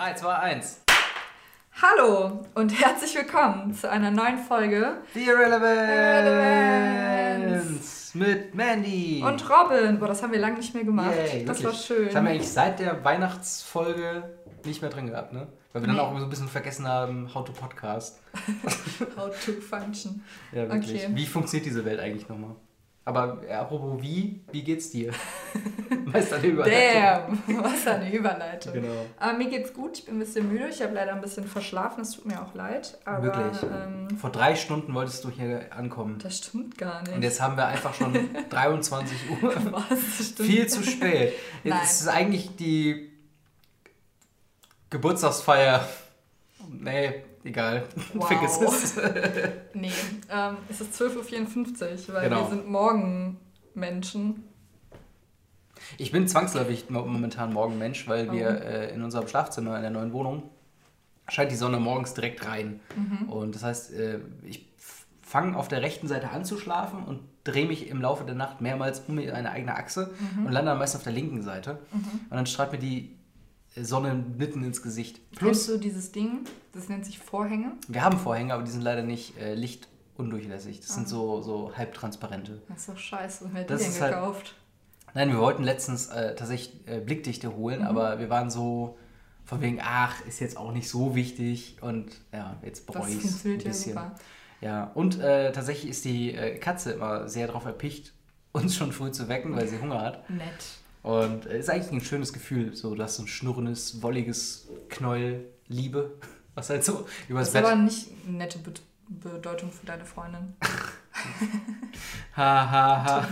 3, 2, 1. Hallo und herzlich willkommen zu einer neuen Folge The Irrelevance mit Mandy. und Robin. Boah, das haben wir lange nicht mehr gemacht. Yay, das wirklich. war schön. Das haben wir eigentlich seit der Weihnachtsfolge nicht mehr drin gehabt, ne? Weil wir dann auch so ein bisschen vergessen haben, how to podcast. How to function. Ja, wirklich. Okay. Wie funktioniert diese Welt eigentlich nochmal? Aber äh, apropos wie, wie geht's dir? Meister der Überleitung. Damn, was eine Überleitung. Genau. Aber mir geht's gut, ich bin ein bisschen müde. Ich habe leider ein bisschen verschlafen, es tut mir auch leid. Aber, Wirklich. Ähm, Vor drei Stunden wolltest du hier ankommen. das stimmt gar nicht. Und jetzt haben wir einfach schon 23 Uhr. Was? Das stimmt Viel zu spät. Nein. Es ist eigentlich die Geburtstagsfeier. Nee, egal. Wow. Vergiss es. Nee, ähm, es ist 12.54 Uhr, weil Genau. wir sind Morgenmenschen. Ich bin zwangsläufig mo- momentan Morgenmensch, weil wir äh, in unserem Schlafzimmer in der neuen Wohnung scheint die Sonne morgens direkt rein. Mhm. Und das heißt, äh, ich fange auf der rechten Seite an zu schlafen und drehe mich im Laufe der Nacht mehrmals um eine eigene Achse Mhm. und lande dann meist auf der linken Seite. Und dann strahlt mir die Sonne mitten ins Gesicht. Plus Plus, du dieses Ding, das nennt sich Vorhänge. wir haben Vorhänge, aber die sind leider nicht äh, lichtundurchlässig. Das Ah. sind so, so halbtransparente. Das ist doch scheiße. Wer hat die Das denn ist halt- gekauft? Nein, wir wollten letztens äh, tatsächlich äh, Blickdichte holen, Mhm. aber wir waren so von wegen, ach, ist jetzt auch nicht so wichtig und ja, jetzt Das bereue ich es ein ja bisschen. super. Ja, und äh, tatsächlich ist die äh, Katze immer sehr darauf erpicht, uns schon früh zu wecken, weil sie Hunger hat. Nett. Und äh, ist eigentlich ein schönes Gefühl, so du hast so ein schnurrendes, wolliges Knäuel Liebe, was halt so übers Das ist Bett. aber nicht eine nette Be Bedeutung für deine Freundin. Ha, ha, ha.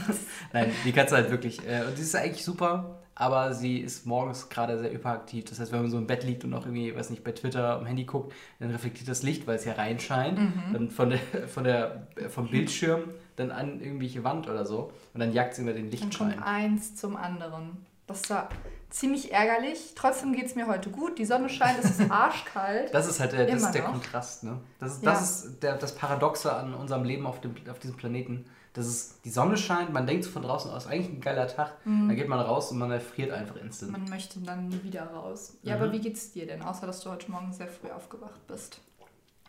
Nein, die Katze halt wirklich. Äh, und die ist eigentlich super, aber sie ist morgens gerade sehr hyperaktiv. Das heißt, wenn man so im Bett liegt und auch irgendwie, weiß nicht, bei Twitter am Handy guckt, dann reflektiert das Licht, weil es ja reinscheint, dann von der, von der, vom Bildschirm dann an irgendwelche Wand oder so. Und dann jagt sie immer den Dann Lichtschein. kommt eins zum anderen. Das war ziemlich ärgerlich. Trotzdem geht es mir heute gut. Die Sonne scheint, es ist arschkalt. Das ist halt der, das ist der. Kontrast, ne? Das ist, Ja. das, ist der, das Paradoxe an unserem Leben auf, dem, auf diesem Planeten. Dass es die Sonne scheint, man denkt so von draußen aus, eigentlich ein geiler Tag. Dann geht man raus und man erfriert einfach instant. Man möchte dann nie wieder raus. Ja, Mhm. aber wie geht's dir denn? Außer, dass du heute Morgen sehr früh aufgewacht bist.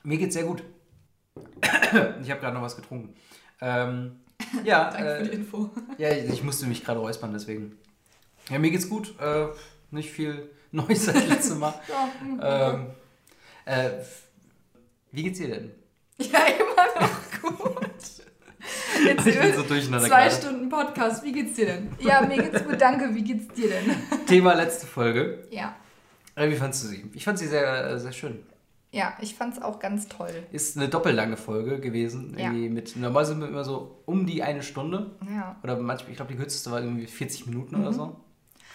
Mir geht's sehr gut. Ich habe gerade noch was getrunken. Ähm, ja, Danke für die äh, Info. ja, ich musste mich gerade räuspern, deswegen. Ja, mir geht's gut. Äh, nicht viel Neues seit letztem Mal. Ja, hm, ähm, äh, wie geht's dir denn? ja immer noch gut. Jetzt Ich bin so durcheinander zwei gerade. Stunden Podcast. Wie geht's dir denn? Ja, mir geht's gut, danke. Wie geht's dir denn? Thema letzte Folge. Ja, Äh, wie fandst du sie? Ich fand sie sehr, sehr schön. Ja, ich fand's auch ganz toll. Ist eine doppellange Folge gewesen. Ja. Irgendwie mit, normal sind wir immer so um die eine Stunde. Ja. Oder manchmal, ich glaube, die kürzeste war irgendwie 40 Minuten Mhm. oder so.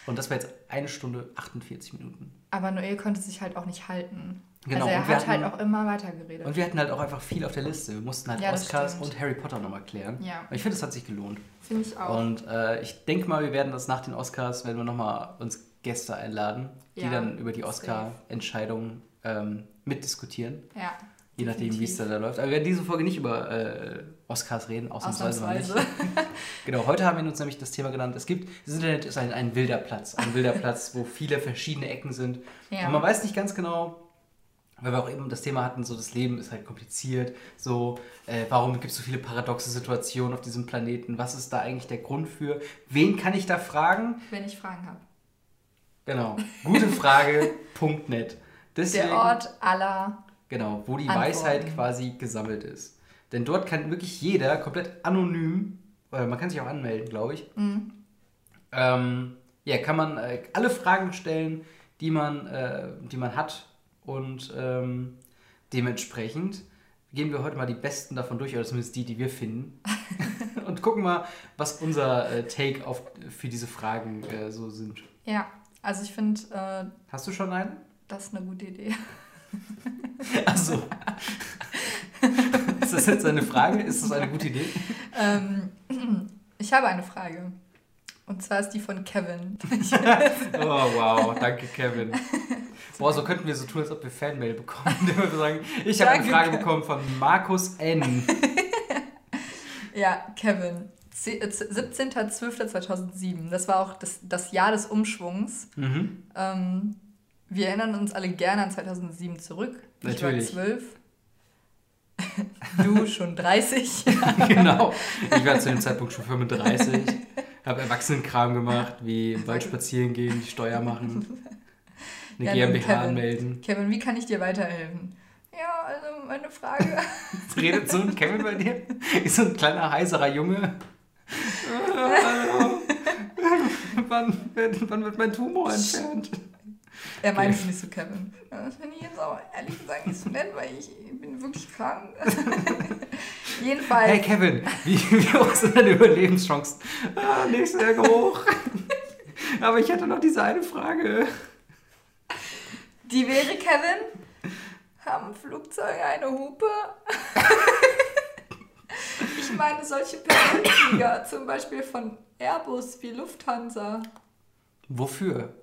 Und das war jetzt eine Stunde 48 Minuten. Aber Noel konnte sich halt auch nicht halten. Genau, Also er hat halt hatten- auch immer weiter geredet. Und wir hatten halt auch einfach viel auf der Liste. Wir mussten halt Ja, Oscars und Harry Potter nochmal klären. Ja. Und ich finde, das hat sich gelohnt. Finde ich auch. Und äh, ich denke mal, wir werden das nach den Oscars, werden wir nochmal uns Gäste einladen, die Ja, dann über die safe. Oscar-Entscheidungen ähm, mitdiskutieren. ja. Je nachdem, wie es da läuft. Aber wir werden diese Folge nicht über äh, Oscars reden, ausnahmsweise mal nicht. Ausnahmsweise. Genau, heute haben wir uns nämlich das Thema genannt. Es gibt, das Internet ist ein, ein wilder Platz. Ein wilder Platz, wo viele verschiedene Ecken sind. Ja. Und man weiß nicht ganz genau, weil wir auch eben das Thema hatten, so das Leben ist halt kompliziert. So, äh, warum gibt es so viele paradoxe Situationen auf diesem Planeten? Was ist da eigentlich der Grund für? Wen kann ich da fragen? Wenn ich Fragen habe. Genau, gutefrage.net. Deswegen, Der Ort aller. Genau, wo die Antworten. Weisheit quasi gesammelt ist. Denn dort kann wirklich jeder komplett anonym, oder man kann sich auch anmelden, glaube ich, Mhm. ähm, ja, kann man äh, alle Fragen stellen, die man, äh, die man hat. Und ähm, dementsprechend gehen wir heute mal die besten davon durch, oder zumindest die, die wir finden. und gucken mal, was unser äh, Take auf, für diese Fragen äh, so sind. Ja, also ich finde, äh, Hast du schon einen? Das ist eine gute Idee. Achso. ist das jetzt eine Frage? Ist das eine gute Idee? ähm, ich habe eine Frage. Und zwar ist die von Kevin. Oh, wow. Danke, Kevin. Boah, so könnten wir so tun, als ob wir Fanmail bekommen. indem wir sagen, ich habe eine Frage bekommen von Markus N. ja, Kevin. Se- äh, 17.12.2007. Das war auch das, das Jahr des Umschwungs. Mhm. Ähm, Wir erinnern uns alle gerne an 2007 zurück. Natürlich. Ich war 12. Du schon 30. genau. Ich war zu dem Zeitpunkt schon 35. Habe Erwachsenenkram gemacht, wie im Wald spazieren gehen, die Steuer machen, eine Ja, GmbH Kevin. anmelden. Kevin, wie kann ich dir weiterhelfen? Ja, also meine Frage. Redet so ein Kevin bei dir? Ist so ein kleiner heiserer Junge. Hallo. wann, wann wird mein Tumor entfernt? Er meint es nicht so, Kevin. Das finde ich jetzt auch ehrlich gesagt nicht so nett, weil ich bin wirklich krank. Jedenfalls. Hey Kevin, wie, wie hoch sind deine Überlebenschancen? Ah, nicht sehr hoch. Aber ich hatte noch diese eine Frage. Die wäre, Kevin, haben Flugzeuge eine Hupe? ich meine, solche Personenflieger, zum Beispiel von Airbus wie Lufthansa. Wofür?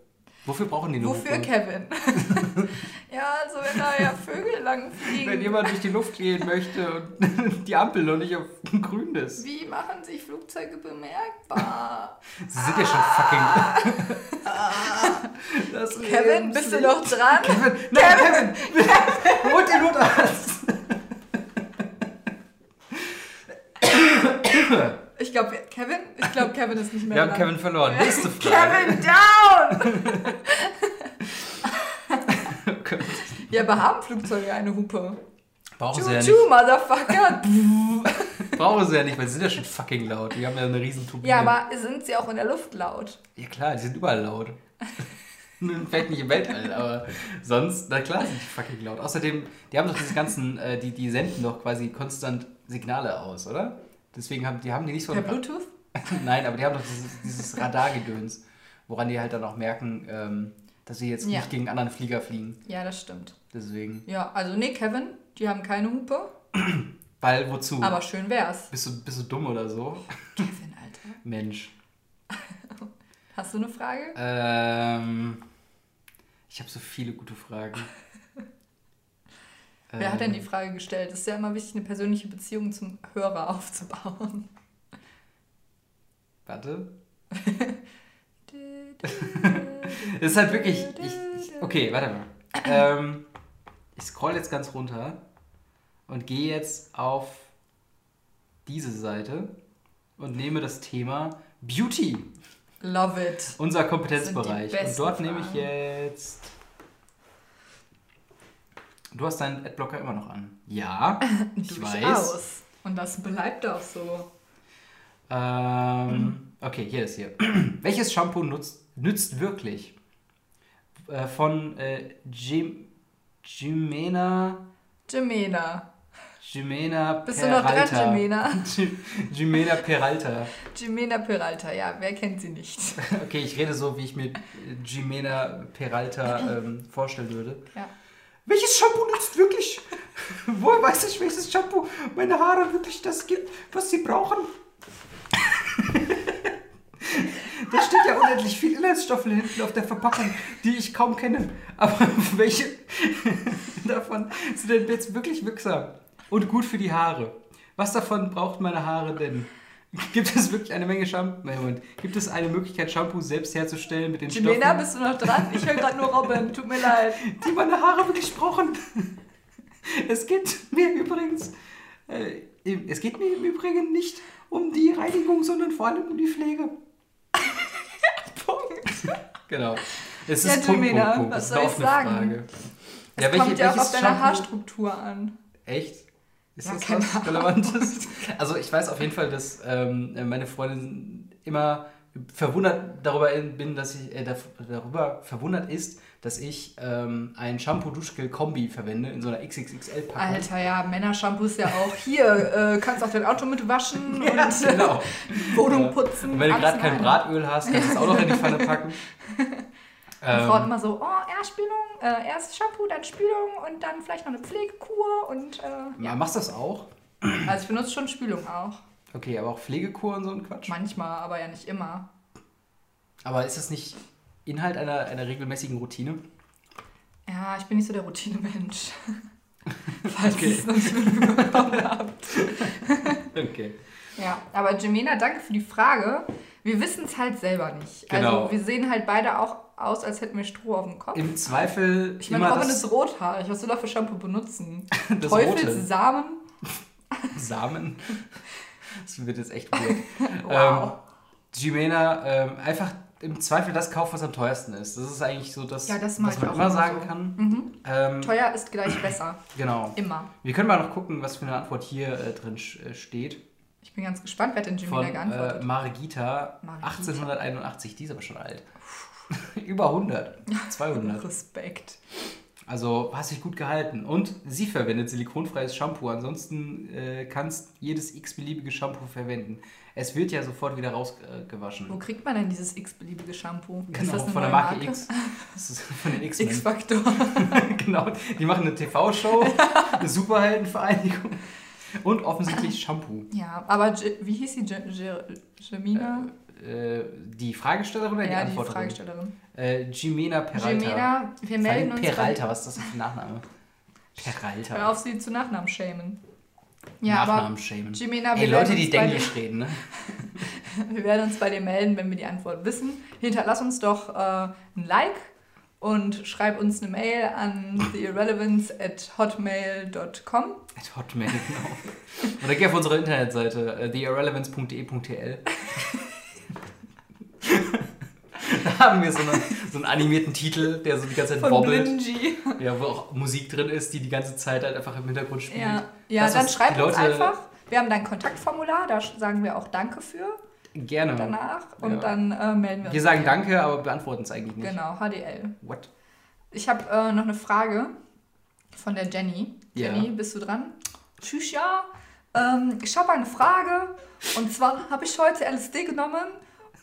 Wofür brauchen die eine Wofür, Hupe? Kevin? ja, also wenn da ja Vögel lang fliegen. Wenn jemand durch die Luft gehen möchte und die Ampel noch nicht auf grün ist. Wie machen sich Flugzeuge bemerkbar? Sie sind ja schon fucking. Das Kevin, bist du noch dran? Kevin, nein, Kevin! Holt den Notarzt! Ich glaube, Kevin, ist nicht mehr Wir haben dran. Kevin verloren. Nächste Frage. Kevin, down! Oh Gott. Ja, aber haben Flugzeuge eine Hupe? Brauchen sie ja nicht. Motherfucker! Brauchen sie ja nicht, weil sie sind ja schon fucking laut. Die haben ja eine riesen Turbine. ja, aber sind sie auch in der Luft laut? Ja klar, die sind überall laut. Vielleicht nicht im Weltall, aber sonst, na klar sind die fucking laut. Außerdem, die haben doch diese ganzen, äh, die, die senden doch quasi konstant Signale aus, oder? Deswegen haben die, haben die nicht so Per Bluetooth? Nein, aber die haben doch dieses, dieses Radargedöns, woran die halt dann auch merken, ähm, dass sie jetzt Ja. nicht gegen anderen Flieger fliegen. Ja, das stimmt. Deswegen. Ja, also nee, Kevin, die haben keine Hupe, Weil wozu? aber schön wär's. bist, du, bist du dumm oder so? Kevin, Alter. Mensch. Hast du eine Frage? Ähm, ich habe so viele gute Fragen. Wer hat denn die Ähm, Frage gestellt? Es ist ja immer wichtig, eine persönliche Beziehung zum Hörer aufzubauen. Warte. Es ist halt wirklich. Ich, ich, okay, warte mal. Ähm, ich scroll jetzt ganz runter und gehe jetzt auf diese Seite und nehme das Thema Beauty, Love it. unser Das Kompetenzbereich. Und dort besten nehme ich Fragen. jetzt. Du hast deinen Adblocker immer noch an. Ja, ich weiß. Durchaus. Und das bleibt auch so. Ähm, okay, hier ist hier. Welches Shampoo nutzt, nützt wirklich? Äh, von äh, Jim, Jimena. Jimena. Jimena Bist du noch dran, Peralta. Jimena? Jim- Jimena Peralta. Jimena Peralta, ja, wer kennt sie nicht? Okay, ich rede so, wie ich mir äh, Jimena Peralta ähm, vorstellen würde. Ja. Welches Shampoo nützt wirklich? Woher weiß ich, welches Shampoo meine Haare wirklich das gibt, was sie brauchen? Da steht ja unendlich viel Inhaltsstoffe hinten auf der Verpackung, die ich kaum kenne. Aber welche davon sind denn jetzt wirklich wirksam und gut für die Haare? Was davon braucht meine Haare denn? Gibt es wirklich eine Menge Shampoo? Moment. Gibt es eine Möglichkeit, Shampoo selbst herzustellen mit den Jimena, Stoffen? bist du noch dran? Ich höre gerade nur Robin, tut mir leid. die meine Haare wirklich brauchen. Es geht mir übrigens, äh, es geht mir im Übrigen nicht um die Reinigung, sondern vor allem um die Pflege. Genau. Es Ja, ist Punkt, Punkt, Punkt. was Das ist soll eine ich sagen? Frage. Es kommt ja auch auf deine Haarstruktur an. Echt? Ist Ja, das was Relevantes? Also ich weiß auf jeden Fall, dass ähm, meine Freundin immer verwundert darüber bin, dass ich äh, dar- darüber verwundert ist, dass ich ähm, ein Shampoo-Duschgel-Kombi verwende in so einer XXXL-Packung. Alter, ja, Männershampoo ist ja auch hier. Äh, kannst auch dein Auto mit waschen Ja, und äh, genau. Wohnung Ja. putzen. Und wenn du gerade in kein. Bratöl hast, kannst du es auch noch in die Pfanne packen. Die Frauen Ähm, immer so, oh, erst Spülung, äh, erst Shampoo, dann Spülung und dann vielleicht noch eine Pflegekur und äh, ja. Machst du das auch? also ich benutze schon Spülung auch. Okay, aber auch Pflegekur und so ein Quatsch. Manchmal, aber ja nicht immer. Aber ist das nicht Inhalt einer, einer regelmäßigen Routine? Ja, ich bin nicht so der Routinemensch. Falls Okay. ihr es noch nicht mitbekommen habt. Okay. Ja, aber Jemena, danke für die Frage, Wir wissen es halt selber nicht. Genau. Also wir sehen halt beide auch aus, als hätten wir Stroh auf dem Kopf. Im Zweifel ich meine, Robin ist rothaarig. Was soll er für Shampoo benutzen? Teufelssamen? Samen. Das wird jetzt echt weird. Wow. Ähm, Jimena, ähm, einfach im Zweifel das kaufen, was am teuersten ist. Das ist eigentlich so das, Ja, das was man auch immer sagen so. kann. Mhm. Ähm, Teuer ist gleich besser. genau. Immer. Wir können mal noch gucken, was für eine Antwort hier äh, drin äh, steht. Ich bin ganz gespannt, wer hat denn Jimena Von geantwortet? äh, Margita, Margita. 1881. Die ist aber schon alt. Über 100. 200. Respekt. Also hast dich gut gehalten. Und sie verwendet silikonfreies Shampoo. Ansonsten äh, kannst jedes x-beliebige Shampoo verwenden. Es wird ja sofort wieder rausgewaschen. Wo kriegt man denn dieses x-beliebige Shampoo? Genau, von der neue Marke X. Das ist von den X-Men. X-Faktor. genau, die machen eine TV-Show, eine Superheldenvereinigung und offensichtlich Shampoo. Ja, aber wie hieß sie? Jemina? Äh, die Fragestellerin oder die ja, die Antworterin? Fragestellerin. Äh, Jimena Peralta. Jemina, wir melden uns. Peralta, was ist das für ein Nachname? Hör Peralta. auf, sie zu Nachnamen schämen. Ja, Nachnamen schämen. Jimena, Ey, Leute, die Denglisch reden, ne? wir werden uns bei dir melden, wenn wir die Antwort wissen. Hinterlass uns doch äh, ein Like und schreib uns eine Mail an theirrelevance at hotmail.com. At Hotmail, genau. Oder geh auf unsere Internetseite, äh, theirrelevance.de.tl. da haben wir so, eine, so einen animierten Titel, der so die ganze Zeit Von wobbelt. Blingy. Ja, wo auch Musik drin ist, die die ganze Zeit halt einfach im Hintergrund spielt. Ja, ja Das, dann was schreib die uns Leute- einfach. Wir haben dein Kontaktformular, da sagen wir auch Danke für Gerne. danach und Ja. dann äh, melden wir uns. Wir sagen. Danke, aber beantworten es eigentlich nicht. Genau, HDL. What? Ich habe äh, noch eine Frage von der Jenny. Jenny, bist du dran? Tschüss, ja. Ähm, ich habe eine Frage. Und zwar habe ich heute LSD genommen,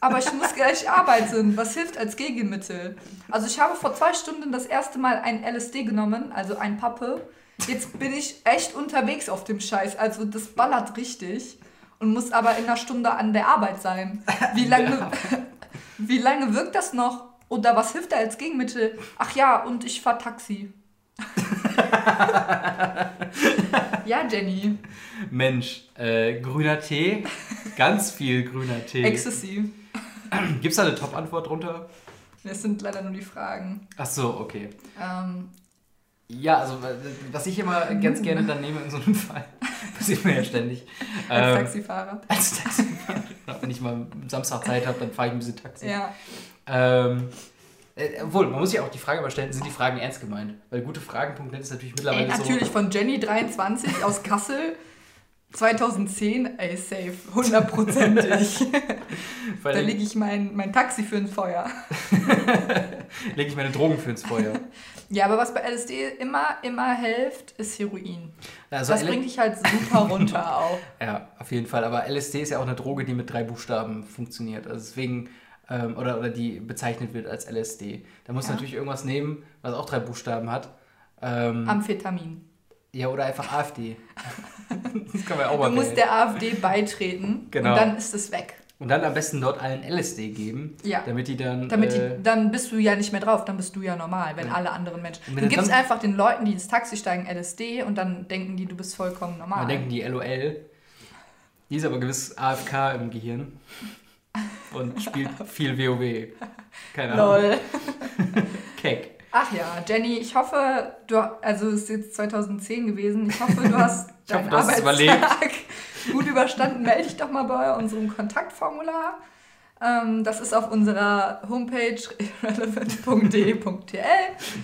aber ich muss gleich arbeiten. Was hilft als Gegenmittel? Also ich habe vor zwei Stunden das erste Mal ein LSD genommen, also ein Pappe. Jetzt bin ich echt unterwegs auf dem Scheiß. Also das ballert richtig. Und muss aber in einer Stunde an der Arbeit sein. Wie lange, wie lange wirkt das noch? Oder was hilft da als Gegenmittel? Ach ja, und ich fahr Taxi. ja, Jenny. Mensch, äh, grüner Tee, ganz viel grüner Tee. Ecstasy. Gibt es da eine Top-Antwort drunter? Das sind leider nur die Fragen. Ach so, okay. Ähm, Ja, also was ich immer ganz gerne dann nehme in so einem Fall, passiert mir ja ständig. als Ähm, Taxifahrer. Als Taxifahrer. Wenn ich mal Samstag Zeit habe, dann fahre ich ein bisschen Taxi. Ja. Ähm, äh, obwohl, man muss sich auch die Frage mal stellen, sind die Fragen ernst gemeint? Weil gutefragen.net ist natürlich mittlerweile Ey, natürlich so... von Jenny23 aus Kassel. 2010, ey, safe, hundertprozentig. Da lege ich mein, mein Taxi für ein Feuer. lege ich meine Drogen für ins Feuer. Ja, aber was bei LSD immer, immer hilft, ist Heroin. Also das L- bringt dich halt super runter auch. Ja, auf jeden Fall. Aber LSD ist ja auch eine Droge, die mit drei Buchstaben funktioniert. Also deswegen, ähm, oder, oder die bezeichnet wird als LSD. Da muss Ja. natürlich irgendwas nehmen, was auch drei Buchstaben hat. Ähm, Amphetamin. Ja, oder einfach AfD. das kann man ja auch mal Du musst der AfD beitreten Genau. und dann ist es weg. Und dann am besten dort allen LSD geben, Ja. damit die dann... Damit äh, die, dann bist du ja nicht mehr drauf, dann bist du ja normal, wenn Ja. alle anderen Menschen. Du du gibst dann- einfach den Leuten, die ins Taxi steigen, LSD und dann denken die, du bist vollkommen normal. dann denken die LOL. Die ist aber gewiss AFK im Gehirn. Und spielt viel WoW. Keine Ahnung. Lol. Keck. Ach ja, Jenny, ich hoffe, du, also es ist jetzt 2010 gewesen, ich hoffe, du hast Ich hoffe, deinen du Arbeitstag gut überstanden. Melde dich doch mal bei unserem Kontaktformular. Ähm, das ist auf unserer Homepage relevant.de.tl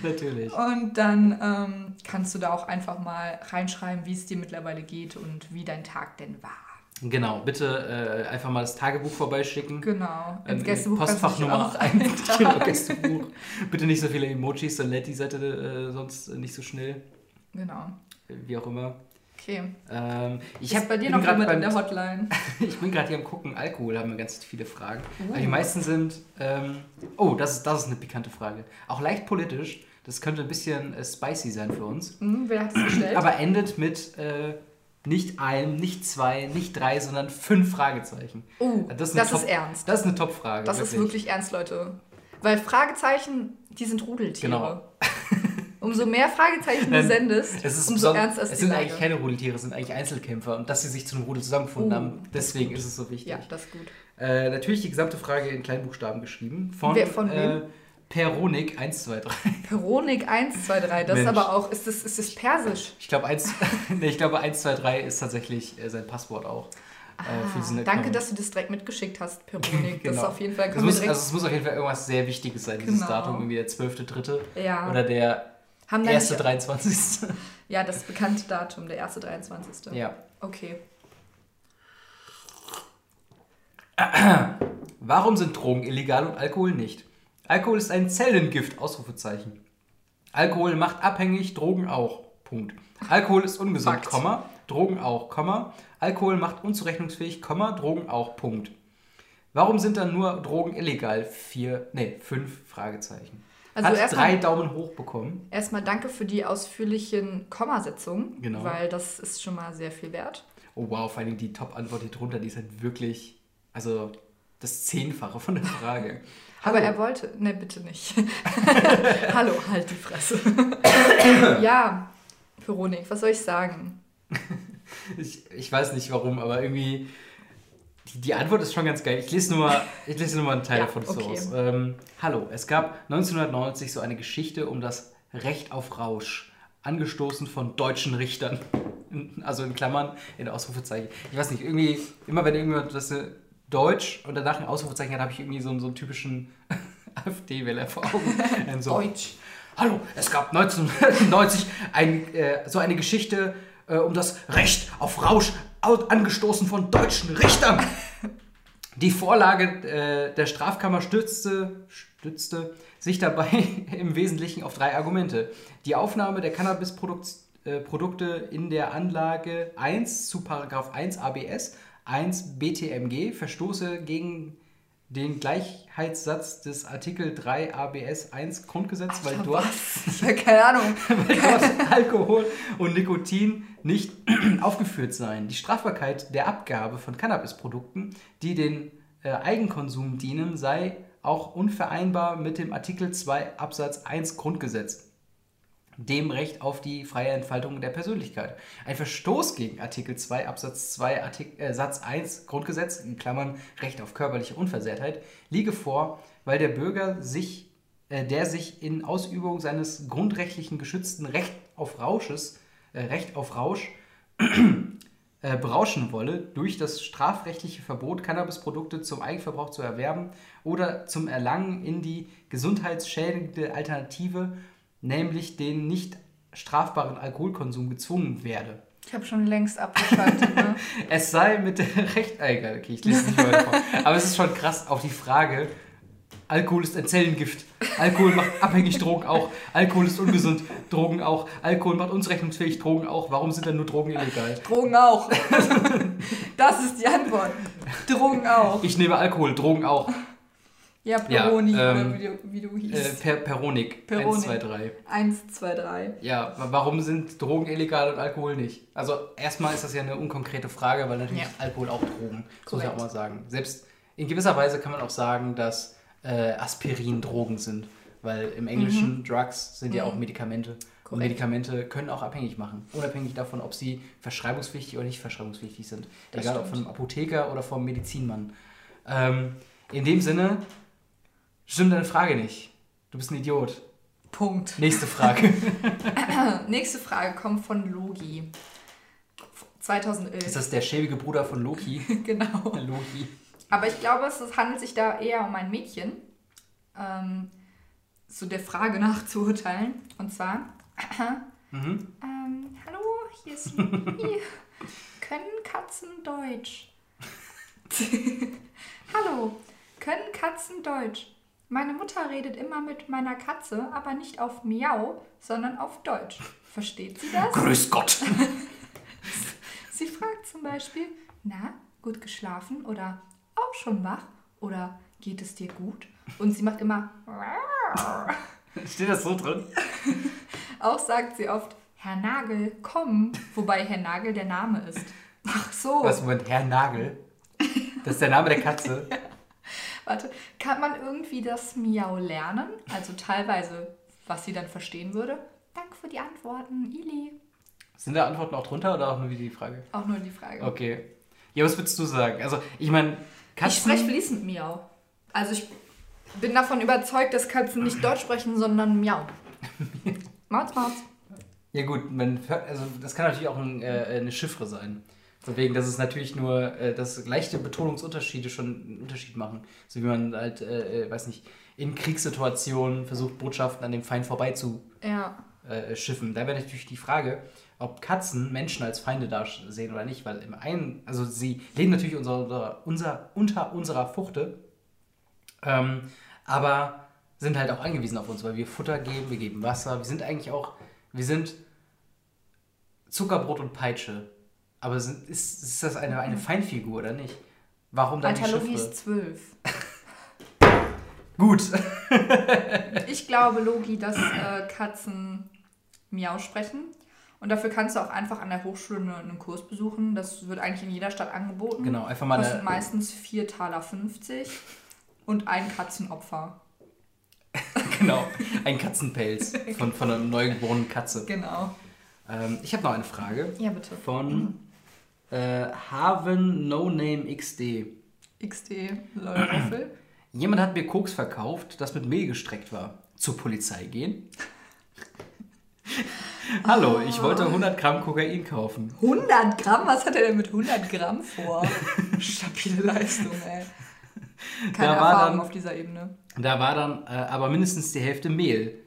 Natürlich. und dann ähm, kannst du da auch einfach mal reinschreiben, wie es dir mittlerweile geht und wie dein Tag denn war. Genau, bitte äh, einfach mal das Tagebuch vorbeischicken. Genau. Ähm, Ins Gästebuch du dich Postfachnummer auch 1. eintragen. Genau, Gästebuch. Bitte nicht so viele Emojis, dann lädt die Seite äh, sonst nicht so schnell. Genau. Äh, Wie auch immer. Okay. Ähm, ich ist hab, bei dir noch jemand in der Hotline? Ich bin gerade hier am gucken, Alkohol haben wir ganz viele Fragen. Uh. Aber die meisten sind, ähm, oh, das ist, das ist eine pikante Frage. Auch leicht politisch, das könnte ein bisschen äh, spicy sein für uns. Hm, wer hat es gestellt? Aber endet mit äh, nicht einem, nicht zwei, nicht drei, sondern fünf Fragezeichen. oh, Das das, ist ist, Top- ernst. Das ist eine Top-Frage. Das ist wirklich ernst, Leute. Weil Fragezeichen, die sind Rudeltiere. Genau. Umso mehr Fragezeichen du sendest, Es, ist umso ernster ist es sind Lage. eigentlich keine Rudeltiere, es sind eigentlich Einzelkämpfer. Und dass sie sich zu einem Rudel zusammengefunden Oh, haben, das ist deswegen gut. ist es so wichtig. Ja, das ist gut. Äh, natürlich die gesamte Frage in Kleinbuchstaben geschrieben. Von, Wer- von äh, wem? Peronik 123. Peronik 123, das ist Mensch. aber auch, ist das, ist das persisch? Ich glaube, 1, nee, ich glaube 123 ist tatsächlich äh, sein Passwort auch. äh, Ah, danke, dass du das direkt mitgeschickt hast, Peronik. Das ist Genau. auf jeden Fall, wir muss, also es muss auf jeden Fall irgendwas sehr Wichtiges sein, dieses Genau. Datum, irgendwie der 12.3. ja, oder der haben erste nicht, 23. ja, das bekannte Datum, der erste 23. ja. Okay. Warum sind Drogen illegal und Alkohol nicht? Alkohol ist ein Zellengift, Ausrufezeichen. Alkohol macht abhängig, Drogen auch. Punkt. Alkohol ist ungesund, Fakt. Komma, Drogen auch, Komma. Alkohol macht unzurechnungsfähig, Komma, Drogen auch, Punkt. Warum sind dann nur Drogen illegal? Vier, nee, fünf Fragezeichen. Also Hat erstmal- drei Daumen hoch bekommen. Erstmal danke für die ausführlichen Kommasetzungen, Genau. weil das ist schon mal sehr viel wert. Oh wow, vor allem die Top-Antwort hier drunter, die ist halt wirklich, also das Zehnfache von der Frage. Aber er wollte, ne, bitte nicht. Hallo, halt die Fresse. ja, Veronik, was soll ich sagen? Ich, ich weiß nicht warum, aber irgendwie. Die, die Antwort ist schon ganz geil. Ich lese nur mal, ich lese nur mal einen Teil Ja, davon okay. aus. Ähm, hallo, es gab 1990 so eine Geschichte um das Recht auf Rausch, angestoßen von deutschen Richtern. Also in Klammern, in Ausrufezeichen. Ich weiß nicht, irgendwie, immer wenn irgendjemand das äh, Deutsch und danach ein Ausrufezeichen hat, habe ich irgendwie so, einen- so einen typischen AfD-Wähler vor Augen. So, Deutsch. Hallo, es gab 1990 ein, äh, so eine Geschichte äh, um das Recht auf Rausch, au- angestoßen von deutschen Richtern. Die Vorlage äh, der Strafkammer stützte, stützte sich dabei im Wesentlichen auf drei Argumente. Die Aufnahme der Cannabisprodukte äh, in der Anlage 1 zu Paragraph 1 ABS, 1 BTMG, Verstoße gegen den Gleichheitssatz des Artikel 3 ABS 1 Grundgesetz, weil Alter, dort? Ich habe keine Ahnung. weil dort Alkohol und Nikotin nicht aufgeführt seien. Die Strafbarkeit der Abgabe von Cannabisprodukten, die den äh, Eigenkonsum dienen, sei auch unvereinbar mit dem Artikel 2 Absatz 1 Grundgesetz, dem Recht auf die freie Entfaltung der Persönlichkeit. Ein Verstoß gegen Artikel 2 Absatz 2 Artik äh, Satz 1 Grundgesetz, in Klammern Recht auf körperliche Unversehrtheit, liege vor, weil der Bürger sich äh, der sich in Ausübung seines grundrechtlichen geschützten Recht auf Rausches, äh, Recht auf Rausch äh, berauschen wolle, durch das strafrechtliche Verbot, Cannabisprodukte zum Eigenverbrauch zu erwerben oder zum Erlangen in die gesundheitsschädigende Alternative, nämlich den nicht strafbaren Alkoholkonsum gezwungen werde. Ich habe schon längst abgeschaltet. Ne? Es sei mit der Recht. Ah, egal, okay, ich lese es nicht weiter vor. Aber es ist schon krass auf die Frage: Alkohol ist ein Zellengift. Alkohol macht abhängig, Drogen auch. Alkohol ist ungesund, Drogen auch. Alkohol macht unzurechnungsfähig, Drogen auch. Warum sind denn nur Drogen illegal? Drogen auch. Das ist die Antwort. Drogen auch. Ich nehme Alkohol, Drogen auch. Ja, Peroni, Ja, ähm, oder wie du, wie du Äh, hießt. per Peronik. Peronik. 1, 2, 3. Eins, zwei, drei. Ja, wa- warum sind Drogen illegal und Alkohol nicht? Also, erstmal ist das ja eine unkonkrete Frage, weil natürlich Ja. ist Alkohol auch Drogen. Das muss ich auch mal sagen. Selbst in gewisser Weise kann man auch sagen, dass äh, Aspirin Drogen sind. Weil im Englischen Drugs sind ja auch Medikamente. Und Mhm. Medikamente können auch abhängig machen. Unabhängig davon, ob sie verschreibungspflichtig oder nicht verschreibungspflichtig sind. Das Egal ob stimmt. vom Apotheker oder vom Medizinmann. Ähm, in dem Sinne stimmt deine Frage nicht. Du bist ein Idiot. Punkt. Nächste Frage. Nächste Frage kommt von Logi. 2011. Ist das der schäbige Bruder von Loki? genau. Loki. Aber ich glaube, es handelt sich da eher um ein Mädchen. Ähm, so der Frage nach zu urteilen. Und zwar, Mhm. ähm, hallo, hier ist Logi. Können Katzen Deutsch? hallo, können Katzen Deutsch? Meine Mutter redet immer mit meiner Katze, aber nicht auf Miau, sondern auf Deutsch. Versteht sie das? Grüß Gott. Sie fragt zum Beispiel, na, gut geschlafen oder auch schon wach oder geht es dir gut? Und sie macht immer, Steht das so drin? auch sagt sie oft, Herr Nagel, komm, wobei Herr Nagel der Name ist. Ach so, Was, Moment, Herr Nagel? Das ist der Name der Katze. Warte, kann man irgendwie das Miau lernen? Also teilweise, was sie dann verstehen würde? Danke für die Antworten, Ili. Sind da Antworten auch drunter oder auch nur die Frage? Auch nur die Frage. Okay. Ja, was würdest du sagen? Also, ich meine, Ich spreche fließend Miau. Also ich bin davon überzeugt, dass Katzen nicht Deutsch sprechen, sondern Miau. Mautz, Mautz. Ja gut, man, also das kann natürlich auch ein, äh, eine Chiffre sein. Von wegen, dass es natürlich nur, äh, dass leichte Betonungsunterschiede schon einen Unterschied machen. So wie man halt, äh, äh, weiß nicht, in Kriegssituationen versucht, Botschaften an dem Feind vorbei zu Ja. äh, schiffen. Da wäre natürlich die Frage, ob Katzen Menschen als Feinde da sehen oder nicht, weil im einen, also sie leben natürlich unser, unser, unter unserer Fuchte, ähm, aber sind halt auch angewiesen auf uns, weil wir Futter geben, wir geben Wasser, wir sind eigentlich auch, wir sind Zuckerbrot und Peitsche. Aber sind, ist, ist das eine, eine Feinfigur oder nicht? Warum dann Alter, die Logi Chiffre? ist zwölf. Gut. Ich glaube, Logi, dass äh, Katzen Miau sprechen. Und dafür kannst du auch einfach an der Hochschule eine- einen Kurs besuchen. Das wird eigentlich in jeder Stadt angeboten. Genau, einfach mal Kostet eine, meistens 4 Taler 50 und ein Katzenopfer. genau, ein Katzenpelz von, von einer neugeborenen Katze. Genau. Ähm, ich habe noch eine Frage. Ja, bitte. von äh, Haven No Name XD. XD, Leuroffel. Jemand hat mir Koks verkauft, das mit Mehl gestreckt war. Zur Polizei gehen? Hallo, ich wollte 100 Gramm Kokain kaufen. 100 Gramm? Was hat er denn mit 100 Gramm vor? Stabile Leistung, ey. Keine Da war Erfahrung dann- auf dieser Ebene. Da war dann äh, aber mindestens die Hälfte Mehl.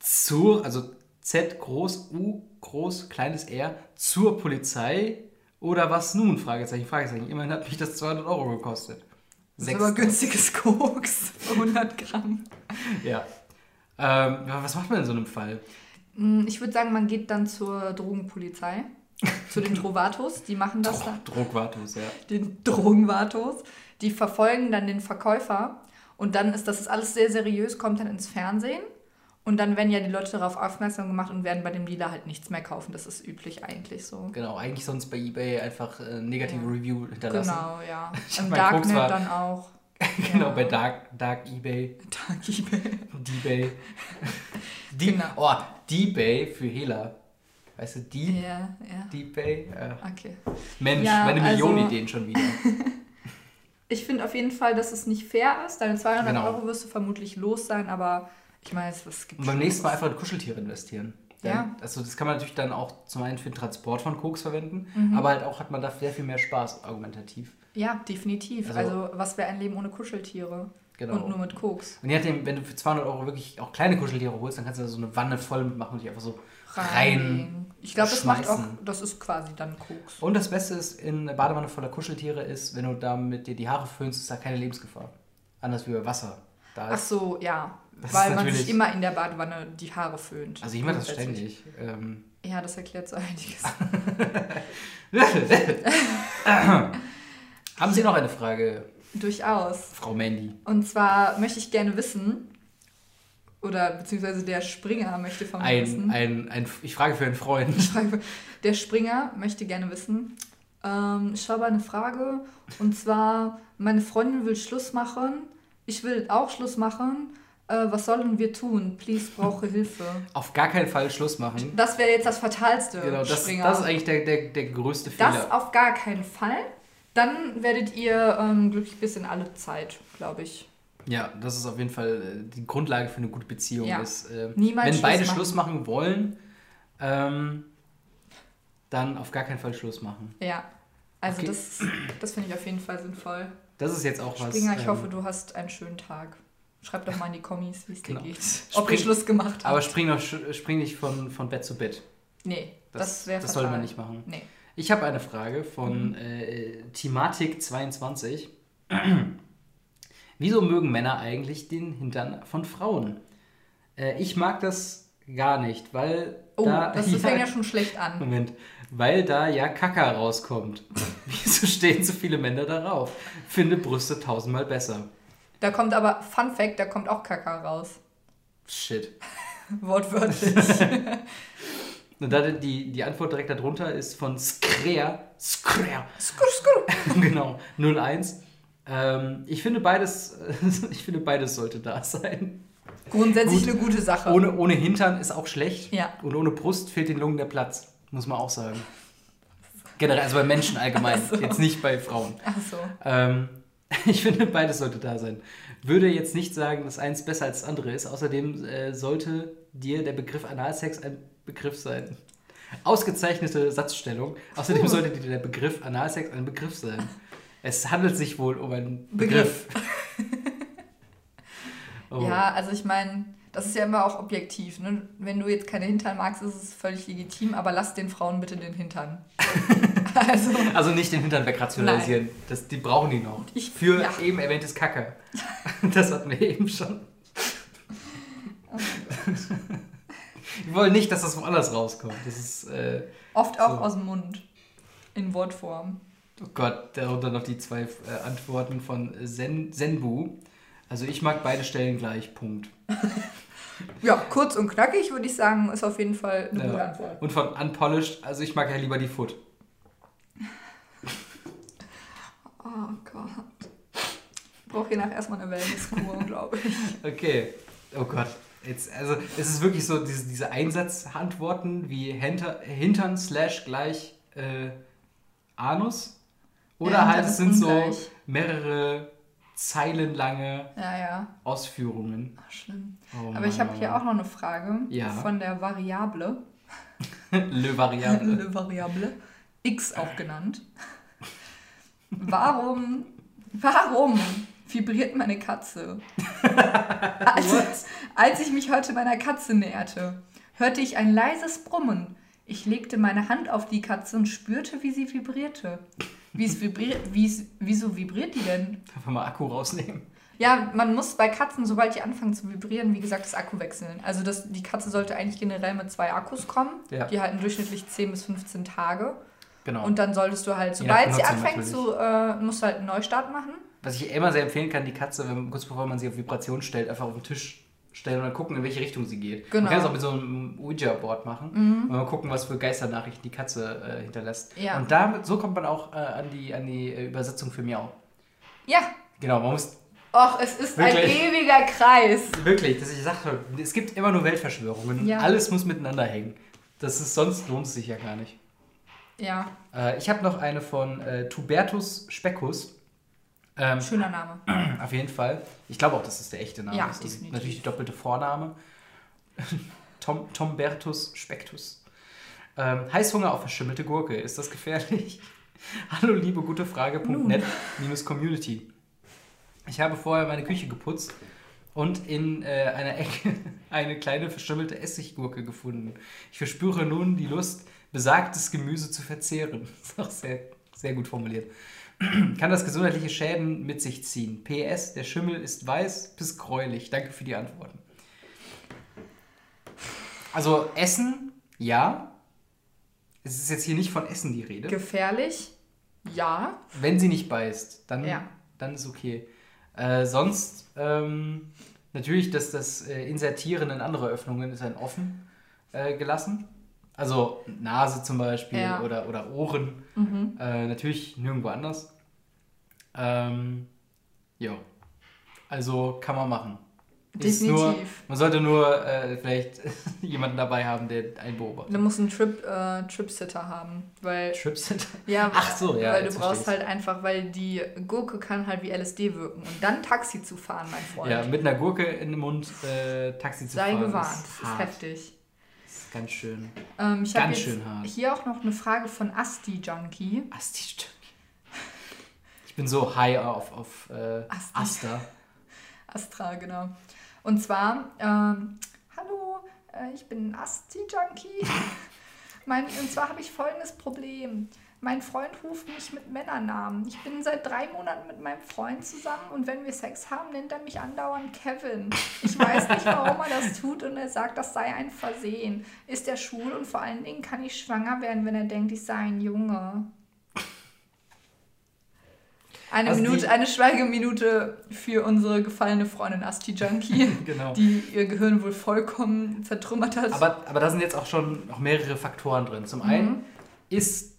Zur, also Z groß, U groß, kleines R, zur Polizei oder was nun? Fragezeichen, Fragezeichen. Immerhin hat mich das 200 Euro gekostet. Das ist aber günstiges Koks. 100 Gramm. Ja. Ähm, was macht man in so einem Fall? Hm, Ich würde sagen, man geht dann zur Drogenpolizei. Zu den Trovatos. Die machen das dann. Druckwartus, ja. den Drogenvatos. Die verfolgen dann den Verkäufer und dann ist das alles sehr seriös, kommt dann ins Fernsehen und dann werden ja die Leute darauf aufmerksam gemacht und werden bei dem Dealer halt nichts mehr kaufen. Das ist üblich eigentlich so. Genau, eigentlich sonst bei eBay einfach äh, negative Ja. Review hinterlassen. Genau, ja. Ich Im Darknet war- dann auch. genau, Ja. bei Dark, Dark eBay, Dark eBay. D-Bay. Genau. Oh, D-Bay für Hela. Weißt du, die, Ja, ja. D-Bay? Äh, Okay. Mensch, Ja, meine also- Ideen schon wieder. Ich finde auf jeden Fall, dass es nicht fair ist. Deine 200 Genau. Euro wirst du vermutlich los sein, aber ich meine, es gibt Und beim nächsten Mal einfach in Kuscheltiere investieren. Ja. Dann- Also das kann man natürlich dann auch zum einen für den Transport von Koks verwenden, Mhm. aber halt auch hat man da sehr viel mehr Spaß argumentativ. Ja, definitiv. Also- Also, was wäre ein Leben ohne Kuscheltiere? Genau. Und nur mit Koks. Und je nachdem, wenn du für 200 Euro wirklich auch kleine Kuscheltiere holst, dann kannst du da so eine Wanne voll mitmachen und dich einfach so rein. Reinlegen. Ich glaube, das macht auch, das ist quasi dann Koks. Und das Beste ist, in einer Badewanne voller Kuscheltiere ist, wenn du damit dir die Haare föhnst, ist da keine Lebensgefahr. Anders wie bei Wasser. Da Ach so, ja. Das Weil man sich immer in der Badewanne die Haare föhnt. also ich mache das ständig. Ähm, Ja, das erklärt so einiges. haben Sie noch eine Frage, Durchaus. Frau Mandy? Und zwar möchte ich gerne wissen, oder beziehungsweise der Springer möchte von mir Ein, wissen. ein, ein, ich frage für einen Freund. Frage, der Springer möchte gerne wissen. Ähm, ich habe eine Frage und zwar: Meine Freundin will Schluss machen. Ich will auch Schluss machen. Äh, was sollen wir tun? Please, brauche Hilfe. Auf gar keinen Fall Schluss machen. Das wäre jetzt das Fatalste. Genau, das, Springer. das ist eigentlich der, der, der größte Fehler. Das auf gar keinen Fall. Dann werdet ihr ähm, glücklich bis in alle Zeit, glaube ich. Ja, das ist auf jeden Fall äh, die Grundlage für eine gute Beziehung. Ja. Ist, äh, Niemals wenn Schluss beide machen. Schluss machen wollen, ähm, dann auf gar keinen Fall Schluss machen. Ja. Also Okay. das, das finde ich auf jeden Fall sinnvoll. Das ist jetzt auch was. Springer, ich ähm, hoffe, du hast einen schönen Tag. Schreib doch mal in die Kommis, wie es dir Genau. geht. Ob Spring- ihr Schluss gemacht habt. Aber spring, noch, spring nicht von, von Bett zu Bett. nee, das, Das, wäre das soll man nicht machen. Nee. Ich habe eine Frage Mhm. von äh, Thematik22. Wieso mögen Männer eigentlich den Hintern von Frauen? Äh, ich mag das gar nicht, weil Oh, da das fängt ja schon schlecht an. Moment, weil da ja Kaka rauskommt. Wieso stehen so viele Männer darauf? Finde Brüste tausendmal besser. Da kommt aber, Fun Fact, da kommt auch Kaka raus. Shit. Wortwörtlich. Und da die, die Antwort direkt darunter ist von Skrea. Skrea. skur, skur. genau, 01. Ähm, ich finde beides, ich finde beides sollte da sein. Grundsätzlich Gut. eine gute Sache. Ohne, ohne Hintern ist auch schlecht. Ja. Und ohne Brust fehlt den Lungen der Platz. Muss man auch sagen. Generell, also bei Menschen allgemein, so. jetzt nicht bei Frauen. Ach so. Ähm, Ich finde, beides sollte da sein. Würde jetzt nicht sagen, dass eins besser als das andere ist. Außerdem äh, sollte dir der Begriff Analsex ein Begriff sein. Ausgezeichnete Satzstellung. Außerdem Puh. sollte dir der Begriff Analsex ein Begriff sein. Es handelt sich wohl um einen Begriff. oh. Ja, also ich meine, das ist ja immer auch objektiv. Ne? Wenn du jetzt keine Hintern magst, ist es völlig legitim, aber lass den Frauen bitte den Hintern. also, Also nicht den Hintern wegrationalisieren. Das, die brauchen die noch. Ich- Für ja. eben erwähntes Kacke. Das hatten wir eben schon. Wir wollen nicht, dass das woanders rauskommt. Das ist, äh, oft auch So. aus dem Mund. In Wortform. oh Gott, darunter noch die zwei äh, Antworten von Zen, Zenbu. Also ich mag beide Stellen gleich, Punkt. Ja, kurz und knackig würde ich sagen, ist auf jeden Fall eine Ja. gute Antwort. Und von Unpolished, also ich mag ja lieber die Foot. Oh Gott. Ich brauche hier nachher erstmal eine Wellnesskur, glaube ich. Okay. Oh Gott. Jetzt, also es ist wirklich so, diese, diese Einsatzantworten wie Hinter, Hintern slash gleich äh, Anus. Oder Ja, halt es sind so ungleich. mehrere zeilenlange Ja, ja. Ausführungen. Ach, schlimm. Oh Aber ich habe hier auch noch eine Frage Ja. von der Variable. Le Variable. Eine Variable. X auch genannt. Warum, warum vibriert meine Katze? Als, als ich mich heute meiner Katze näherte, hörte ich ein leises Brummen. Ich legte meine Hand auf die Katze und spürte, wie sie vibrierte. Wie es vibriert, wie es, wieso vibriert die denn? Einfach mal Akku rausnehmen. Ja, man muss bei Katzen, sobald die anfangen zu vibrieren, wie gesagt, das Akku wechseln. Also das, die Katze sollte eigentlich generell mit zwei Akkus kommen. Ja. Die halten durchschnittlich 10 bis 15 Tage. Genau. Und dann solltest du halt, sobald sie anfängt zu, äh, musst du halt einen Neustart machen. Was ich immer sehr empfehlen kann, die Katze, wenn, kurz bevor man sie auf Vibration stellt, einfach auf den Tisch stellen und dann gucken, in welche Richtung sie geht. Genau. Mhm. Man kann es auch mit so einem Ouija-Board machen und mal gucken, was für Geisternachrichten die Katze äh, hinterlässt. Ja. Und damit, so kommt man auch äh, an die, an die äh, Übersetzung für Miau. Ja. Genau, man muss Och, es ist ein Wirklich? ewiger Kreis. wirklich, dass ich sagte, es gibt immer nur Weltverschwörungen. Ja. Alles muss miteinander hängen. Das ist, sonst lohnt es sich ja gar nicht. Ja, Äh, ich habe noch eine von äh, Tubertus Speckus. Ähm, schöner Name. Auf jeden Fall. Ich glaube auch, dass das der echte Name Ja, ist. Ist definitiv. natürlich die doppelte Vorname. Tom, Tombertus Spectus. Ähm, Heißhunger auf verschimmelte Gurke. Ist das gefährlich? Hallo, liebe gute Frage.net minus Community. Ich habe vorher meine Küche geputzt und in äh, einer Ecke eine kleine verschimmelte Essiggurke gefunden. Ich verspüre nun die Lust, besagtes Gemüse zu verzehren. Das ist auch sehr, sehr gut formuliert. Kann das gesundheitliche Schäden mit sich ziehen? PS, der Schimmel ist weiß bis gräulich. Danke für die Antworten. Also Essen, ja. Es ist jetzt hier nicht von Essen die Rede. Gefährlich? Ja. Wenn sie nicht beißt, dann, Ja. dann ist okay. Äh, sonst, ähm, natürlich, dass das äh, Insertieren in andere Öffnungen ist ein offen äh, gelassen. Also Nase zum Beispiel Ja. oder, oder Ohren. Mhm. Äh, natürlich nirgendwo anders. Ähm, ja. Also kann man machen. Ist Definitiv. Nur, man sollte nur äh, vielleicht jemanden dabei haben, der einen beobachtet. Du musst einen Trip, äh, Trip-Sitter haben, weil Trips ja, Ach so, ja, weil du brauchst halt einfach, weil die Gurke kann halt wie LSD wirken und dann Taxi zu fahren, mein Freund. Ja, mit einer Gurke in den Mund äh, Taxi zu Sei fahren. gewarnt, ist das ist hart. heftig. Ganz schön. Ähm, ich Ganz schön hart. hier auch noch eine Frage von Asti Junkie. Asti stimmt. Ich bin so high auf, auf äh, Asti. Asta. Astra, genau. Und zwar, ähm, hallo, äh, ich bin ein Asti-Junkie. mein, und zwar habe ich folgendes Problem. Mein Freund ruft mich mit Männernamen. Ich bin seit drei Monaten mit meinem Freund zusammen und wenn wir Sex haben, nennt er mich andauernd Kevin. Ich weiß nicht, warum er das tut und er sagt, das sei ein Versehen. Ist er schwul und vor allen Dingen kann ich schwanger werden, wenn er denkt, ich sei ein Junge. Eine, Also Minute, die- eine Schweigeminute für unsere gefallene Freundin Asti Junkie, Genau. die ihr Gehirn wohl vollkommen zertrümmert hat. Aber, aber da sind jetzt auch schon noch mehrere Faktoren drin. Zum Mhm. einen ist,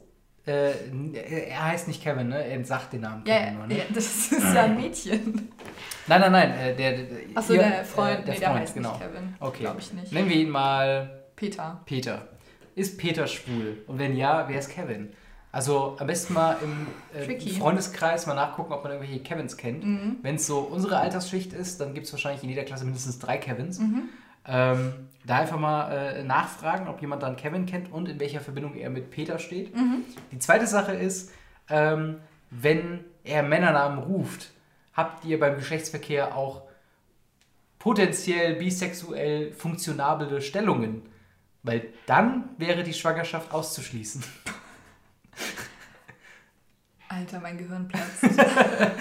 äh, er heißt nicht Kevin, ne? Er sagt den Namen ja, Kevin nur, ne? ja, das ist ja ein Mädchen. Nein, nein, nein. Äh, der, der, Achso, ihr- der Freund, äh, der nee, der Freund, heißt genau. nicht Kevin. Okay. Glaube ich nicht. Nennen wir ihn mal Peter. Peter. Ist Peter schwul? Und wenn ja, wer ist Kevin? Also am besten mal im äh. Freundeskreis mal nachgucken, ob man irgendwelche Kevins kennt. Mhm. Wenn es so unsere Altersschicht ist, dann gibt es wahrscheinlich in jeder Klasse mindestens drei Kevins. Mhm. Ähm, da einfach mal äh, nachfragen, ob jemand dann Kevin kennt und in welcher Verbindung er mit Peter steht. Mhm. Die zweite Sache ist, ähm, wenn er Männernamen ruft, habt ihr beim Geschlechtsverkehr auch potenziell bisexuell funktionable Stellungen. Weil dann wäre die Schwangerschaft auszuschließen. Alter, mein Gehirn platzt.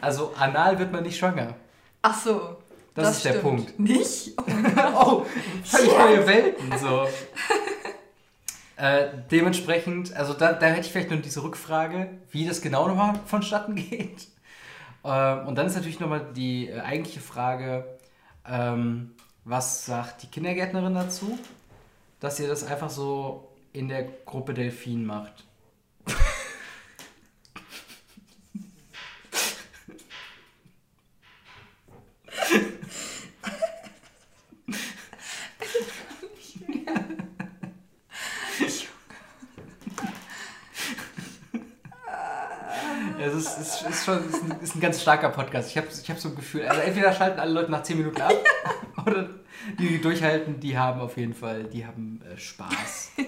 Also anal wird man nicht schwanger. Ach so. Das ist der. Punkt. Nicht? Oh. Oh, völlig neue Welten. So. äh, dementsprechend, also da, da hätte ich vielleicht nur diese Rückfrage, wie das genau nochmal vonstatten geht. Ähm, und dann ist natürlich nochmal die äh, eigentliche Frage, ähm, was sagt die Kindergärtnerin dazu, dass ihr das einfach so in der Gruppe Delfin macht? Ja, Es ist, ist, ist schon ist ein, ist ein ganz starker Podcast. Ich habe ich hab so ein Gefühl, also entweder schalten alle Leute nach 10 Minuten ab oder die, die durchhalten, die haben auf jeden Fall, die haben äh, Spaß.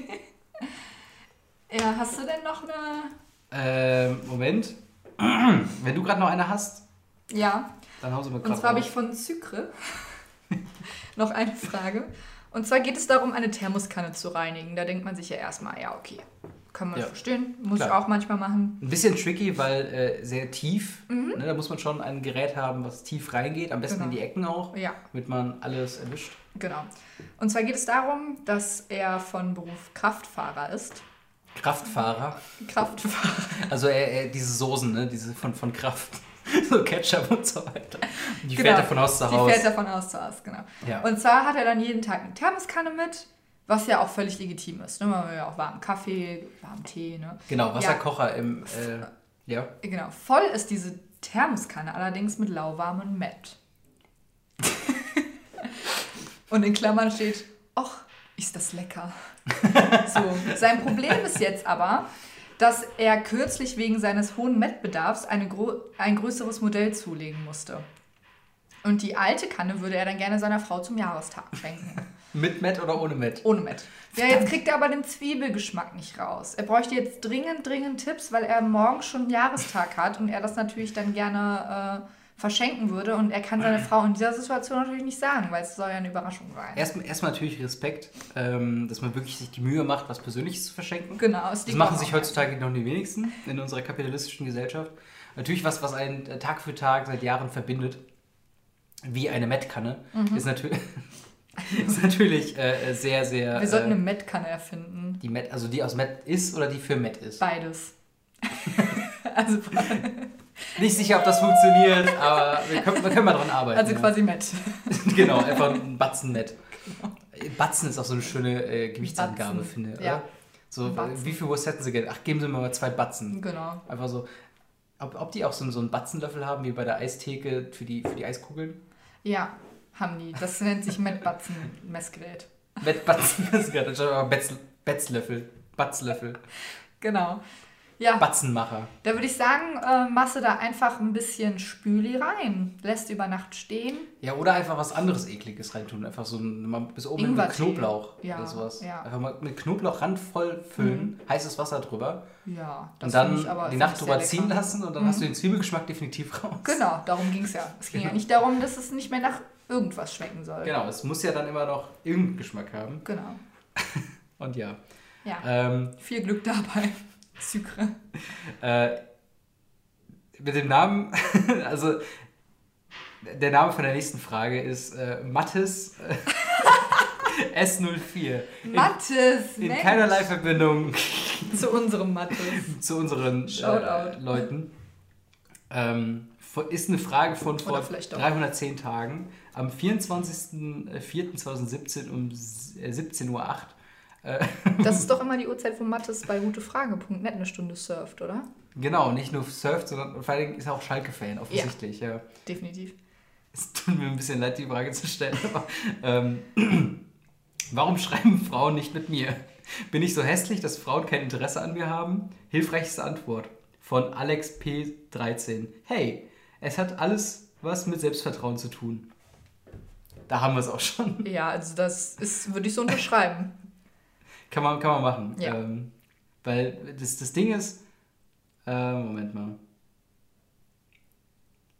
Ja, hast du denn noch eine. Ähm, Moment. Wenn du gerade noch eine hast, Ja. dann hau sie mal Und zwar habe ich von Sucre noch eine Frage. Und zwar geht es darum, eine Thermoskanne zu reinigen. Da denkt man sich ja erstmal, ja, okay, kann man Ja. verstehen. Muss Klar. ich auch manchmal machen. Ein bisschen tricky, weil äh, sehr tief. Mhm. Ne, da muss man schon ein Gerät haben, was tief reingeht. Am besten Genau. in die Ecken auch, Ja, damit man alles erwischt. genau. Und zwar geht es darum, dass er von Beruf Kraftfahrer ist. Kraftfahrer. Kraftfahrer. Also er, er, diese Soßen, ne? diese von, von Kraft. so Ketchup und so weiter. Die Genau. fährt er von Haus zu Die Haus. fährt er von Haus zu Haus, genau. Ja. Und zwar hat er dann jeden Tag eine Thermoskanne mit, was ja auch völlig legitim ist. Ne? Man will ja auch warmen Kaffee, warmen Tee. Ne? Genau, Ja. Wasserkocher im. Äh, ja. Genau. Voll ist diese Thermoskanne allerdings mit lauwarmem Met. Und in Klammern steht, ach, ist das lecker. so. Sein Problem ist jetzt aber, dass er kürzlich wegen seines hohen Mettbedarfs ein größeres Modell zulegen musste. Und die alte Kanne würde er dann gerne seiner Frau zum Jahrestag schenken. Mit Met oder ohne Met? Ohne Met. Ja, jetzt kriegt er aber den Zwiebelgeschmack nicht raus. Er bräuchte jetzt dringend, dringend Tipps, weil er morgen schon einen Jahrestag hat und er das natürlich dann gerne äh, verschenken würde. Und er kann seine Frau in dieser Situation natürlich nicht sagen, weil es soll ja eine Überraschung sein. Erstmal erstmal natürlich Respekt, ähm, dass man wirklich sich die Mühe macht, was Persönliches zu verschenken. Genau, Das machen sich heutzutage noch die wenigsten in unserer kapitalistischen Gesellschaft. Natürlich was, was einen Tag für Tag seit Jahren verbindet, wie eine Mettkanne, Mhm. ist, natürlich ist natürlich äh, sehr, sehr... Wir sollten äh, eine Met-Kanne erfinden. die Met, also die aus Met ist oder die für Met ist. Beides. also, Nicht sicher, ob das funktioniert, aber wir können, wir können mal dran arbeiten. also ja. quasi Met. genau, einfach ein Batzen Met. Batzen ist auch so eine schöne äh, Gewichtsangabe, Batzen, finde ich. ja. So, Batzen. wie viel Wurst hätten sie Geld? Ach, geben sie mir mal zwei Batzen. Genau. Einfach so. Ob, ob die auch so, so einen Batzenlöffel haben, wie bei der Eistheke für die, für die Eiskugeln? Ja, haben die. Das nennt sich ist gerade schon aber Betz, Betzlöffel. Batzlöffel. Genau. Ja, Batzenmacher. Da würde ich sagen, äh, machst du da einfach ein bisschen Spüli rein. Lässt über Nacht stehen. Ja, oder einfach was anderes ekliges reintun. Einfach so ein, bis oben mit. Knoblauch Ja, oder sowas. ja. Einfach mal mit Knoblauch randvoll füllen, heißes Wasser drüber Ja, und finde dann ich aber- die Nacht drüber lecker. ziehen lassen und dann hast du den Zwiebelgeschmack definitiv raus. Genau, darum ging es ja. Es ging ja nicht darum, dass es nicht mehr nach irgendwas schmecken soll. Genau, es muss ja dann immer noch irgendeinen Geschmack haben. Genau. Und ja. Ja, Ähm, viel Glück dabei. Sucre. äh, mit dem Namen, also der Name von der nächsten Frage ist äh, Mattes äh, S04. Mattes, In, in keinerlei Verbindung Zu unserem Mattes. zu unseren äh, Shoutout. Leuten. Ähm, ist eine Frage von vor Oder vielleicht doch. 310 Tagen. Am 24.04.2017 um s- äh, 17.08 Uhr. Äh, Das ist doch immer die Uhrzeit, wo Mattes bei gutefrage.net eine Stunde surft, oder? genau, nicht nur surft, sondern vor allen Dingen ist er auch Schalke-Fan, offensichtlich. Ja. Definitiv. Es tut mir ein bisschen leid, die Frage zu stellen. Aber, ähm, warum schreiben Frauen nicht mit mir? Bin ich so hässlich, dass Frauen kein Interesse an mir haben? Hilfreichste Antwort von Alex P13. Hey, es hat alles was mit Selbstvertrauen zu tun. Da haben wir es auch schon. Ja, also das ist, würde ich so unterschreiben. Kann man, kann man machen. Ja. Ähm, weil das, das Ding ist. Äh, Moment mal.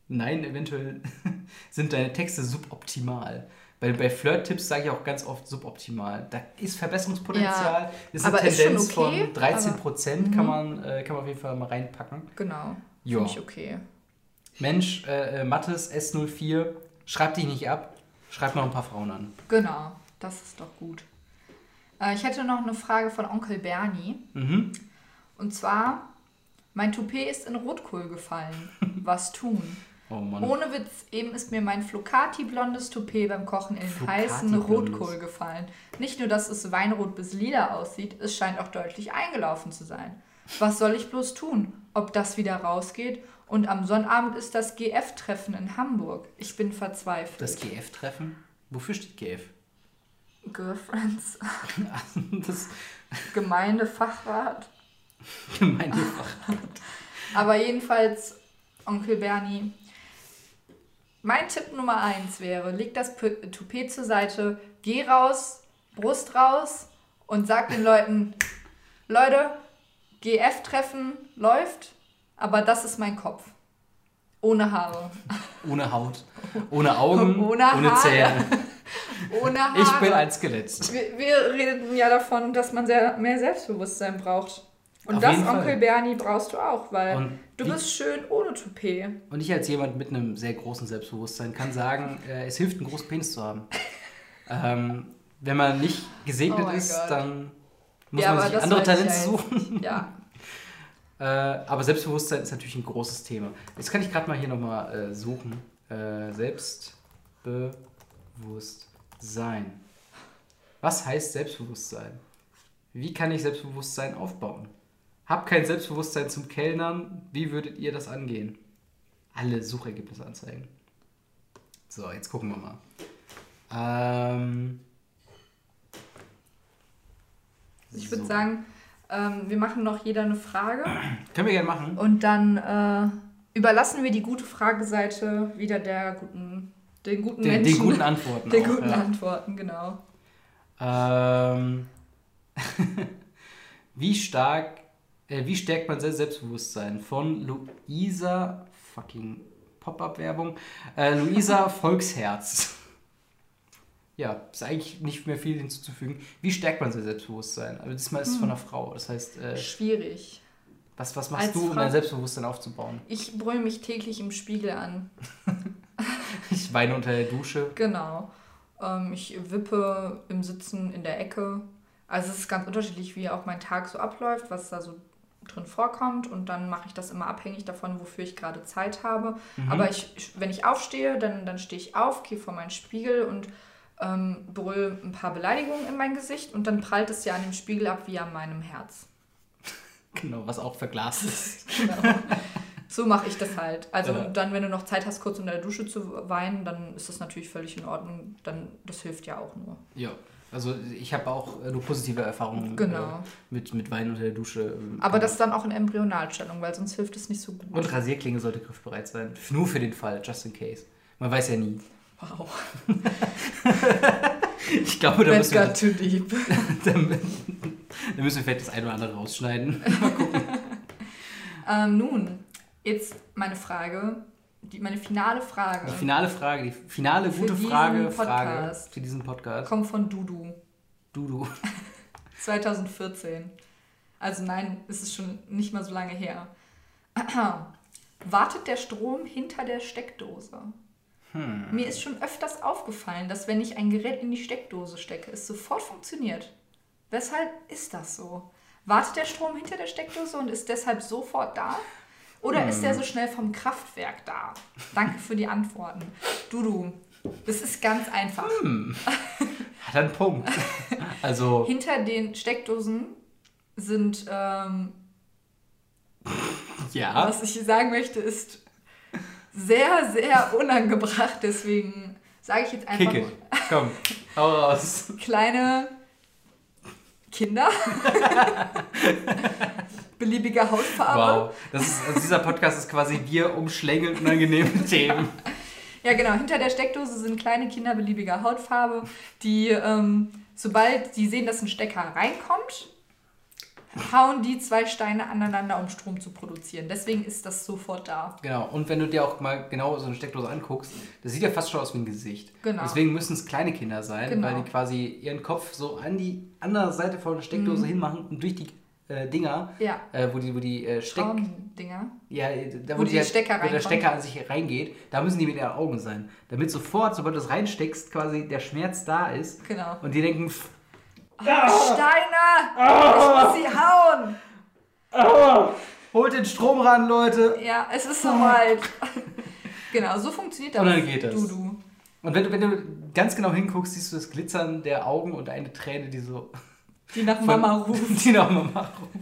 Nein, eventuell sind deine Texte suboptimal. Weil bei Flirt-Tipps sage ich auch ganz oft suboptimal. Da ist Verbesserungspotenzial. Ja, das ist eine aber ist Tendenz okay, von 13 Prozent, kann, man, äh, kann man auf jeden Fall mal reinpacken. Genau. Ja. Finde ich okay. Mensch, äh, äh, Mattes S04, schreib dich nicht ab, schreib noch ein paar Frauen an. Genau, das ist doch gut. Äh, ich hätte noch eine Frage von Onkel Bernie. Mhm. Und zwar, mein Toupet ist in Rotkohl gefallen. Was tun? Oh Mann. Ohne Witz, eben ist mir mein Flocati-blondes Toupet beim Kochen in den heißen. Rotkohl gefallen. Nicht nur, dass es weinrot bis lila aussieht, es scheint auch deutlich eingelaufen zu sein. Was soll ich bloß tun? Ob das wieder rausgeht? Und am Sonnabend ist das GF-Treffen in Hamburg. Ich bin verzweifelt. Das GF-Treffen? Wofür steht GF? Girlfriends, das Gemeindefachrat. Gemeindefach. Aber jedenfalls, Onkel Bernie, mein Tipp Nummer eins wäre, leg das Toupet zur Seite, geh raus, Brust raus und sag den Leuten, Leute, GF-Treffen läuft, aber das ist mein Kopf. Ohne Haare. Ohne Haut, ohne Augen, Ohne ohne. Zähne. Ohne Haare. Ich bin ein Skelett. wir, wir redeten ja davon, dass man sehr, mehr Selbstbewusstsein braucht. Und Auf das, jeden Fall. Onkel Bernie, brauchst du auch, weil Und du bist schön ohne Toupet. Und ich als jemand mit einem sehr großen Selbstbewusstsein kann sagen, äh, es hilft, einen großen Penis zu haben. ähm, wenn man nicht gesegnet Oh ist, Gott. dann muss Ja, man sich andere Talente ja suchen. Ja, Äh, aber Selbstbewusstsein ist natürlich ein großes Thema. Jetzt kann ich gerade mal hier nochmal äh, suchen. Äh, Selbstbewusstsein. Was heißt Selbstbewusstsein? Wie kann ich Selbstbewusstsein aufbauen? Hab kein Selbstbewusstsein zum Kellnern. Wie würdet ihr das angehen? Alle Suchergebnisse anzeigen. So, jetzt gucken wir mal. Ähm, ich würde sagen, ähm, wir machen noch jeder eine Frage Können wir gerne machen. und dann äh, überlassen wir die gute Frageseite wieder der guten, den guten Den, Menschen. den guten Antworten. den auch, guten ja. Antworten, genau. Ähm, wie stark, äh, wie stärkt man sein Selbstbewusstsein? Von Luisa, fucking Pop-Up-Werbung, äh, Luisa Volksherz. Ja, ist eigentlich nicht mehr viel hinzuzufügen. Wie stärkt man sein Selbstbewusstsein? Aber diesmal ist es von einer Frau. Das heißt, äh, Schwierig. was, was machst Als du, um Frau- dein Selbstbewusstsein aufzubauen? Ich brülle mich täglich im Spiegel an. Ich weine unter der Dusche. Genau. Ähm, ich wippe im Sitzen in der Ecke. Also es ist ganz unterschiedlich, wie auch mein Tag so abläuft, was da so drin vorkommt. Und dann mache ich das immer abhängig davon, wofür ich gerade Zeit habe. Mhm. Aber ich- wenn ich aufstehe, dann, dann stehe ich auf, gehe vor meinen Spiegel und ähm, brülle ein paar Beleidigungen in mein Gesicht. Und dann prallt es ja an dem Spiegel ab wie an meinem Herz. Genau, was auch verglast ist. Genau. so mache ich das halt. Also Ja. dann, wenn du noch Zeit hast, kurz unter der Dusche zu weinen, dann ist das natürlich völlig in Ordnung. Dann, das hilft ja auch nur. Ja, also ich habe auch äh, nur positive Erfahrungen Genau. äh, mit, mit Weinen unter der Dusche. ähm, Aber das dann auch in Embryonalstellung, weil sonst hilft es nicht so gut. Und Rasierklinge sollte griffbereit sein. Nur für den Fall, just in case. Man weiß ja nie. Wow. Ich glaube, da müssen, wir, too deep. da, da müssen wir vielleicht das eine oder andere rausschneiden. ähm, nun, jetzt meine Frage, die, meine finale Frage Die finale Frage, die finale Für gute Frage, Frage für diesen Podcast. kommt von Dudu. Du, du. 2014. Also nein, es ist schon nicht mal so lange her. Wartet der Strom hinter der Steckdose? Hm. Mir ist schon öfters aufgefallen, dass wenn ich ein Gerät in die Steckdose stecke, es sofort funktioniert. Weshalb ist das so? Wartet der Strom hinter der Steckdose und ist deshalb sofort da? Oder ist der so schnell vom Kraftwerk da? Danke für die Antworten. Dudu, das ist ganz einfach. Hat einen Punkt. Also, Hinter den Steckdosen sind, ähm, ja. was ich sagen möchte, ist sehr, sehr unangebracht. Deswegen sage ich jetzt einfach Kicke. Komm, hau raus. kleine Kinder. Beliebige Hautfarbe. Wow. Das ist, also dieser Podcast ist quasi wir umschlängeln unangenehme Themen. Ja, genau. Hinter der Steckdose sind kleine Kinder beliebiger Hautfarbe, die, ähm, sobald die sehen, dass ein Stecker reinkommt, hauen die zwei Steine aneinander, um Strom zu produzieren. Deswegen ist das sofort da. Genau. Und wenn du dir auch mal genau so eine Steckdose anguckst, das sieht ja fast schon aus wie ein Gesicht. Genau. Deswegen müssen es kleine Kinder sein, Genau. weil die quasi ihren Kopf so an die andere Seite von der Steckdose hinmachen und durch die äh, Dinger, Mhm. Ja. äh, wo die, wo die äh, Steck... Ja, da wo, Wo die die halt- Stecker wo der. Stecker an sich reingeht, da müssen die mit ihren Augen sein. Damit sofort, sobald du es reinsteckst, quasi der Schmerz da ist. Genau. Und die denken, pff, Steiner! Ich muss sie hauen! holt den Strom ran, Leute. Ja, es ist soweit. genau, so funktioniert das. Und dann geht das. Du, du. Und wenn du, wenn du ganz genau hinguckst, siehst du das Glitzern der Augen und eine Träne, die so Die nach von- Mama ruft. Die nach Mama ruft.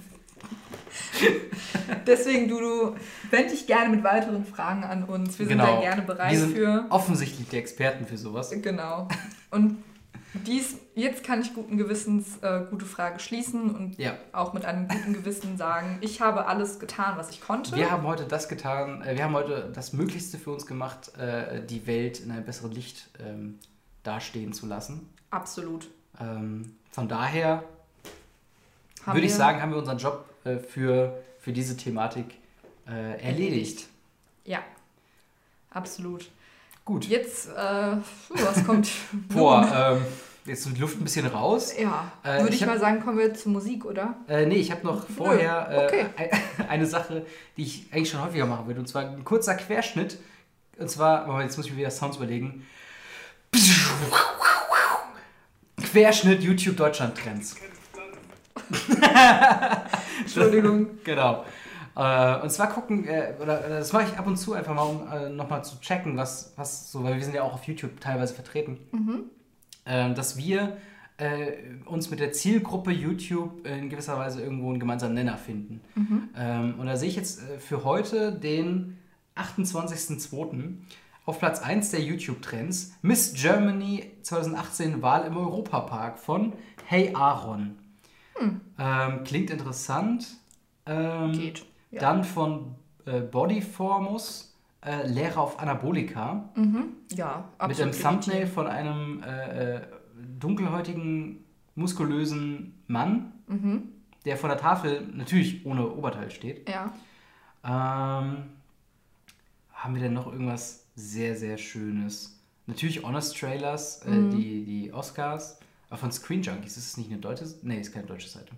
Deswegen, du, du, wend dich gerne mit weiteren Fragen an uns. Wir sind da gerne bereit Wir sind für. offensichtlich die Experten für sowas. Genau. Und dies, jetzt kann ich guten Gewissens äh, gute Frage schließen und Ja. auch mit einem guten Gewissen sagen, ich habe alles getan, was ich konnte. Wir haben heute das getan, äh, wir haben heute das Möglichste für uns gemacht, äh, die Welt in einem besseren Licht ähm, dastehen zu lassen. Absolut. Ähm, von daher Haben würde ich sagen, haben wir unseren Job äh, für, für diese Thematik äh, erledigt. Ja, absolut. Gut. Jetzt, äh, was kommt? Boah, ähm, jetzt die Luft ein bisschen raus. Ja, Äh, würde ich ich, hab- mal sagen, kommen wir zur Musik, oder? Äh, nee, ich habe noch vorher äh, okay. ein- eine Sache, die ich eigentlich schon häufiger machen würde. Und zwar ein kurzer Querschnitt. Und zwar, Moment, jetzt muss ich mir wieder Sounds überlegen. Querschnitt YouTube Deutschland Trends. Entschuldigung. Genau. Äh, und zwar gucken, äh, oder, das mache ich ab und zu einfach mal, um äh, nochmal zu checken, was, was so, weil wir sind ja auch auf YouTube teilweise vertreten, äh, dass wir äh, uns mit der Zielgruppe YouTube in gewisser Weise irgendwo einen gemeinsamen Nenner finden. Ähm, und da sehe ich jetzt äh, für heute den 28.02. auf Platz 1 der YouTube-Trends Miss Germany 2018 Wahl im Europapark von Hey Aaron. Ähm, klingt interessant. Ähm, Geht, ja. Dann von äh, Bodyformus, äh, Lehrer auf Anabolika. Ja, mit einem absolut. Thumbnail von einem äh, äh, dunkelhäutigen, muskulösen Mann, Mhm. der vor der Tafel natürlich ohne Oberteil steht. Ja. Ähm, haben wir denn noch irgendwas sehr, sehr Schönes? Natürlich Honest Trailers, äh, Mhm. die, die Oscars. Aber von Screen Junkies ist es nicht eine deutsche Nee, ist keine deutsche Seite.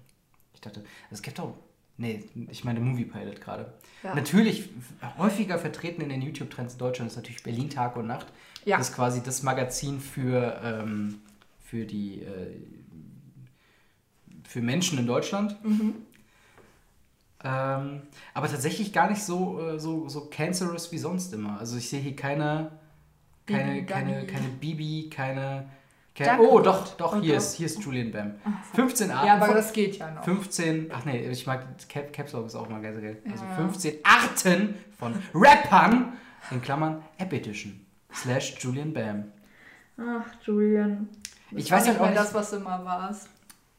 Ich dachte, es gibt auch. Nee, ich meine Movie Pilot gerade. Ja. Natürlich häufiger vertreten in den YouTube-Trends in Deutschland ist natürlich Berlin Tag und Nacht. Ja. Das ist quasi das Magazin für, ähm, für die äh, für Menschen in Deutschland. Mhm. Ähm, aber tatsächlich gar nicht so, äh, so, so cancerous wie sonst immer. Also ich sehe hier keine, keine, Bibi, keine, Gabi. keine Bibi, keine. Danke oh, doch, doch, hier, doch. Ist, hier ist Julian Bam. 15 Arten. Ja, aber das geht ja noch. 15, ach nee, ich mag Cap, Caps Lock ist auch mal geil. Also Ja. 15 Arten von Rappern, in Klammern App Edition, slash Julian Bam. Ach, Julian. Ich weiß halt nicht auch nicht- das, was du immer warst.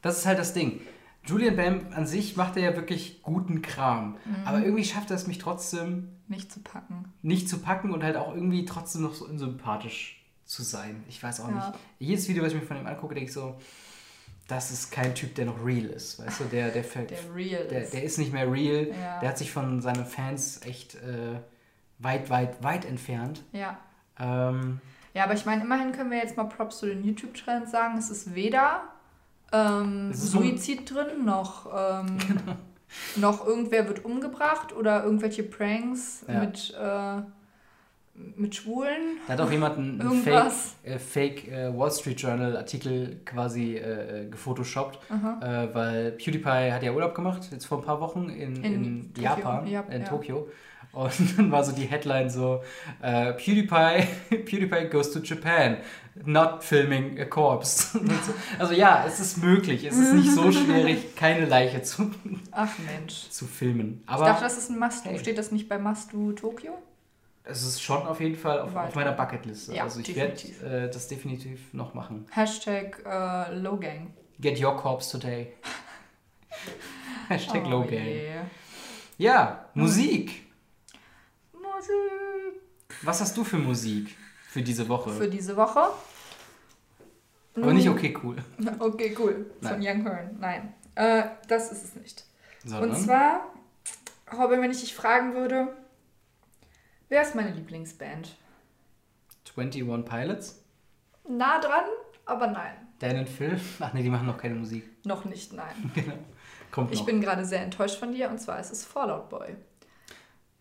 Das ist halt das Ding. Julian Bam an sich macht er ja wirklich guten Kram. Mhm. Aber irgendwie schafft er es mich trotzdem Nicht zu packen. nicht zu packen und halt auch irgendwie trotzdem noch so unsympathisch zu sein. Ich weiß auch Ja. nicht. Jedes Video, was ich mir von ihm angucke, denke ich so, das ist kein Typ, der noch real ist. Weißt du, der, der, Der real der, ist. der ist nicht mehr real. Ja. Der hat sich von seinen Fans echt äh, weit, weit, weit entfernt. Ja. Ähm, Ja, aber ich meine, immerhin können wir jetzt mal Props zu den YouTube-Trends sagen. Es ist weder ähm, Es ist so- Suizid drin, noch, ähm, noch irgendwer wird umgebracht oder irgendwelche Pranks Ja. mit, äh, mit Schwulen. da hat auch jemand einen Fake, äh, Fake äh, Wall Street Journal Artikel quasi äh, äh, gefotoshoppt, äh, weil PewDiePie hat ja Urlaub gemacht, jetzt vor ein paar Wochen in, in, In Japan, ja, in ja. Tokio. Und dann war so die Headline so, äh, PewDiePie, PewDiePie goes to Japan, not filming a corpse. So. Also ja, es ist möglich, es ist nicht so schwierig, keine Leiche zu, Ach Mensch. zu filmen. ich dachte, Aber das ist ein Must-Do. hey. Steht das nicht bei Must-Do Tokio? Es ist schon auf jeden Fall auf, auf meiner Bucketliste. Ja, also ich werde äh, das definitiv noch machen. Hashtag äh, Lowgang. Get your corpse today. Hashtag Oh Low Gang. je. Ja, Musik. Musik. Was hast du für Musik für diese Woche? Für diese Woche. Aber nicht okay, cool. Okay, cool. Von Young Hearn. Nein, äh, das ist es nicht. Sondern, Und zwar, Robin, wenn ich dich fragen würde, wer ist meine Lieblingsband? 21 Pilots? Nah dran, aber nein. Dan und Phil? Ach nee, die machen noch keine Musik. Noch nicht, nein. Genau. Kommt Ich noch. bin gerade sehr enttäuscht von dir und zwar ist es Fallout Boy.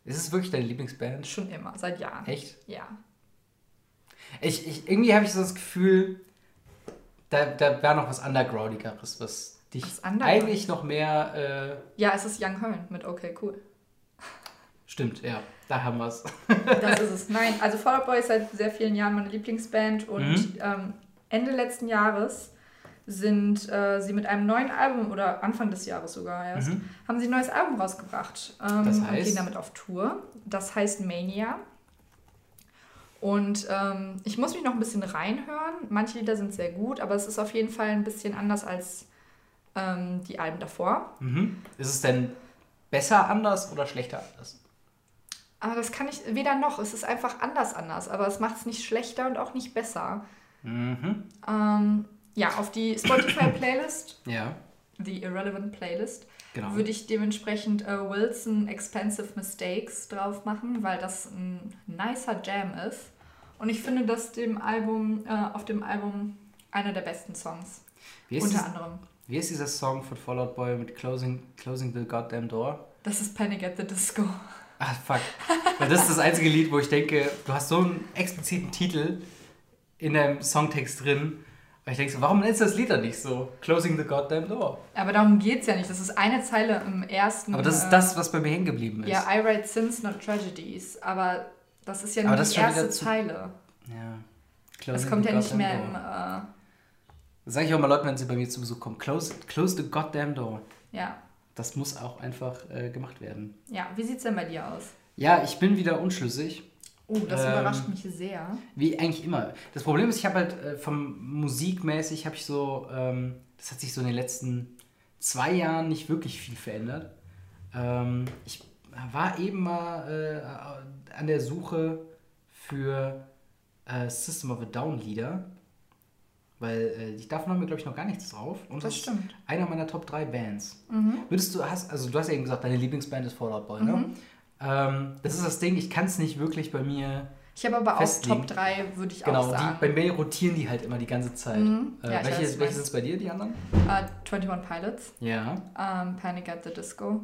Ist es wirklich deine Lieblingsband? Schon immer, seit Jahren. Echt? Ja. Ich, ich, irgendwie habe ich so das Gefühl, da, da war noch was Undergroundigeres, was dich Was eigentlich noch mehr. Äh, Ja, es ist Young Hearn mit Okay, cool. Stimmt, ja, da haben wir es. Das ist es. Nein, also Fallout Boy ist seit sehr vielen Jahren meine Lieblingsband und Mhm. ähm, Ende letzten Jahres sind äh, sie mit einem neuen Album oder Anfang des Jahres sogar erst, Mhm. haben sie ein neues Album rausgebracht ähm, Das und heißt? gehen damit auf Tour. Das heißt Mania. Und ähm, ich muss mich noch ein bisschen reinhören. Manche Lieder sind sehr gut, aber es ist auf jeden Fall ein bisschen anders als ähm, die Alben davor. Mhm. Ist es denn besser anders oder schlechter anders? Aber das kann ich weder noch. Es ist einfach anders anders, aber es macht es nicht schlechter und auch nicht besser. Mhm. Ähm, ja, auf die Spotify-Playlist, Ja, die Irrelevant Playlist, genau. würde ich dementsprechend äh, Wilson Expensive Mistakes drauf machen, weil das ein nicer Jam ist. Und ich finde, dass dem Album, äh, auf dem Album einer der besten Songs. wie, ist Unter dies, anderem. wie ist dieser Song von Fallout Boy mit Closing, Closing the Goddamn Door? Das ist Panic at the Disco. Ah, fuck. Das ist das einzige Lied, wo ich denke, du hast so einen expliziten Titel in deinem Songtext drin. Weil ich denke so, warum nennst du das Lied dann nicht so? Closing the Goddamn Door. Aber darum geht es ja nicht. Das ist eine Zeile im ersten. Aber das ist das, was bei mir hängen geblieben ist. Ja, I write sins, not tragedies. Aber das ist ja nur das die ist erste zu- Zeile. Ja. Das Closing kommt the ja nicht mehr im. door. Äh, Das sage ich auch mal Leuten, wenn sie bei mir zu Besuch kommen. Close, close the goddamn door. ja. Das muss auch einfach äh, gemacht werden. ja, wie sieht's denn bei dir aus? Ja, ich bin wieder unschlüssig. Oh, das Ähm, überrascht mich sehr. Wie eigentlich immer. Das Problem ist, ich habe halt äh, vom musikmäßig habe ich so, ähm, das hat sich so in den letzten zwei Jahren nicht wirklich viel verändert. Ähm, ich war eben mal äh, an der Suche für äh, System of a Down Lieder, weil äh, davon haben wir glaube ich noch gar nichts drauf. Und Das ist stimmt. Mhm. einer meiner Top 3 Bands. Würdest du, hast, also du hast ja eben gesagt, deine Lieblingsband ist Fallout Boy, ne? Ähm, das ist das Ding, ich kann es nicht wirklich bei mir Ich habe aber auch festlegen. Top 3, würde ich Genau, auch sagen. bei mir rotieren die halt immer die ganze Zeit. Mhm. Äh, Ja, welche welche sind es bei dir, die anderen? Äh, 21 Pilots, Ja. ähm, Panic at the Disco,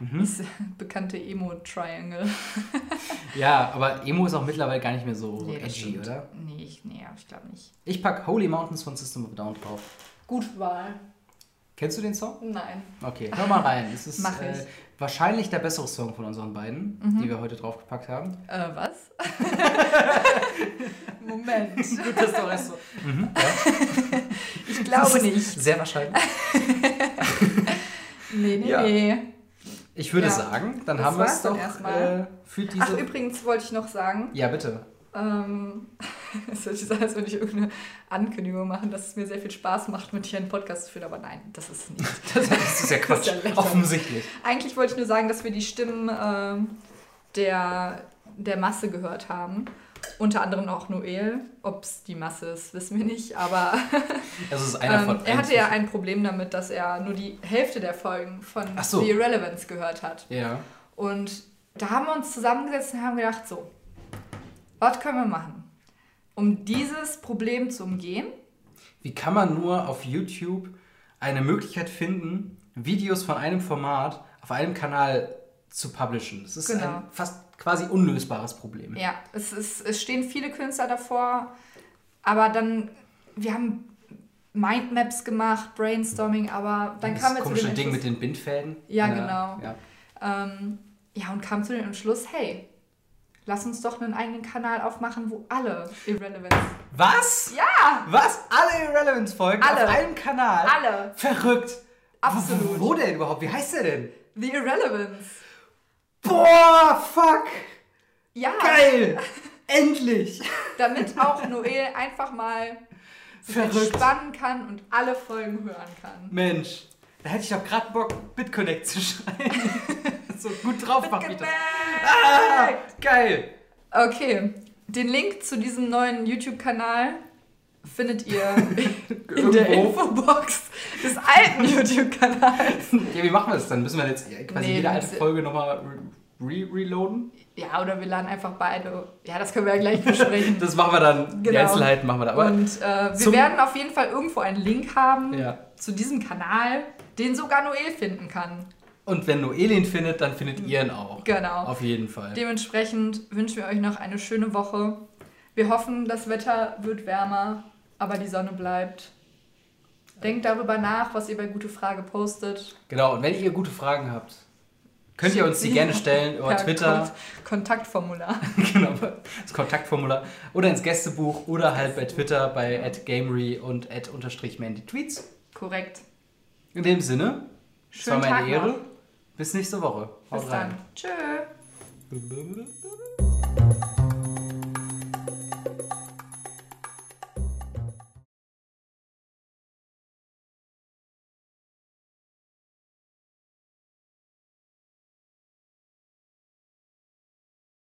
Mhm. das bekannte Emo-Triangle. Ja, aber Emo ist auch mittlerweile gar nicht mehr so, Nee, edgy, oder? Nee, ich, nee ich glaube nicht. Ich pack Holy Mountains von System of a Down drauf. Gut Wahl. Kennst du den Song? Nein. Okay, hör mal rein. Es ist Mach ich. Mhm. äh, wahrscheinlich der bessere Song von unseren beiden, die wir heute draufgepackt haben. Äh, was? Moment. Gut, dass du weißt so. Mhm, ja. Ich glaube nicht. Sehr wahrscheinlich. Nee, nee, Ja. nee. Ich würde Ja, sagen, dann das haben wir es doch erstmal. äh, für diese. Ach, übrigens wollte ich noch sagen, ja, bitte. ähm, es hört sich so an, als würde ich irgendeine Ankündigung machen, dass es mir sehr viel Spaß macht, mit dir einen Podcast zu führen, aber nein, das ist nicht. Das, das ist ja Quatsch. ja lächerlich. Offensichtlich. Eigentlich wollte ich nur sagen, dass wir die Stimmen ähm, der, der Masse gehört haben. Unter anderem auch Noel. Ob es die Masse ist, wissen wir nicht. Aber Also ähm, er hatte ja ein Problem damit, dass er nur die Hälfte der Folgen von so. The Irrelevance gehört hat. Ja. Und da haben wir uns zusammengesetzt und haben gedacht, so, was können wir machen, um dieses Problem zu umgehen? Wie kann man nur auf YouTube eine Möglichkeit finden, Videos von einem Format auf einem Kanal zu publishen? Das ist Genau. ein fast quasi unlösbares Problem. Ja, es, ist, es stehen viele Künstler davor, aber dann, wir haben Mindmaps gemacht, Brainstorming, aber dann das kam zu komische dem Ding mit den Bindfäden. Ja, Äh, genau. Ja. ähm, ja, und kam zu dem Entschluss, hey, lass uns doch einen eigenen Kanal aufmachen, wo alle Irrelevance, Was? Ja! Was? Alle Irrelevance-Folgen Alle. auf einem Kanal? alle, Verrückt. Absolut. Wo, wo denn überhaupt? Wie heißt der denn? The Irrelevance. Boah, fuck. Ja, Geil. Endlich. damit auch Noel einfach mal Verrückt. entspannen kann und alle Folgen hören kann. Mensch, da hätte ich doch gerade Bock, BitConnect zu schreiben. so gut drauf macht mich das. Ah, geil. Okay, den Link zu diesem neuen YouTube-Kanal findet ihr in der. Infobox des alten YouTube-Kanals. Ja, wie machen wir das dann? Müssen wir jetzt quasi Nee, jede alte Folge nochmal re reloaden? Ja, oder wir laden einfach beide. Ja, das können wir ja gleich besprechen. Das machen wir dann. Die Genau. Einzelheiten machen wir da. Aber Und äh, wir werden auf jeden Fall irgendwo einen Link haben Ja. zu diesem Kanal, den sogar Noel finden kann. Und wenn Noel ihn findet, dann findet ihr ihn auch. Genau. Auf jeden Fall. Dementsprechend wünschen wir euch noch eine schöne Woche. Wir hoffen, das Wetter wird wärmer, aber die Sonne bleibt. Denkt darüber nach, was ihr bei Gute Frage postet. Genau, und wenn ihr gute Fragen habt, könnt ihr uns die gerne stellen über per Twitter, Kon Kontaktformular. genau, das Kontaktformular, oder ins Gästebuch oder halt bei Twitter bei @gamery und @mandytweets. Korrekt. In dem Sinne, es war meine Tag Ehre. noch. Bis nächste Woche. Haut Bis rein. dann. Tschö.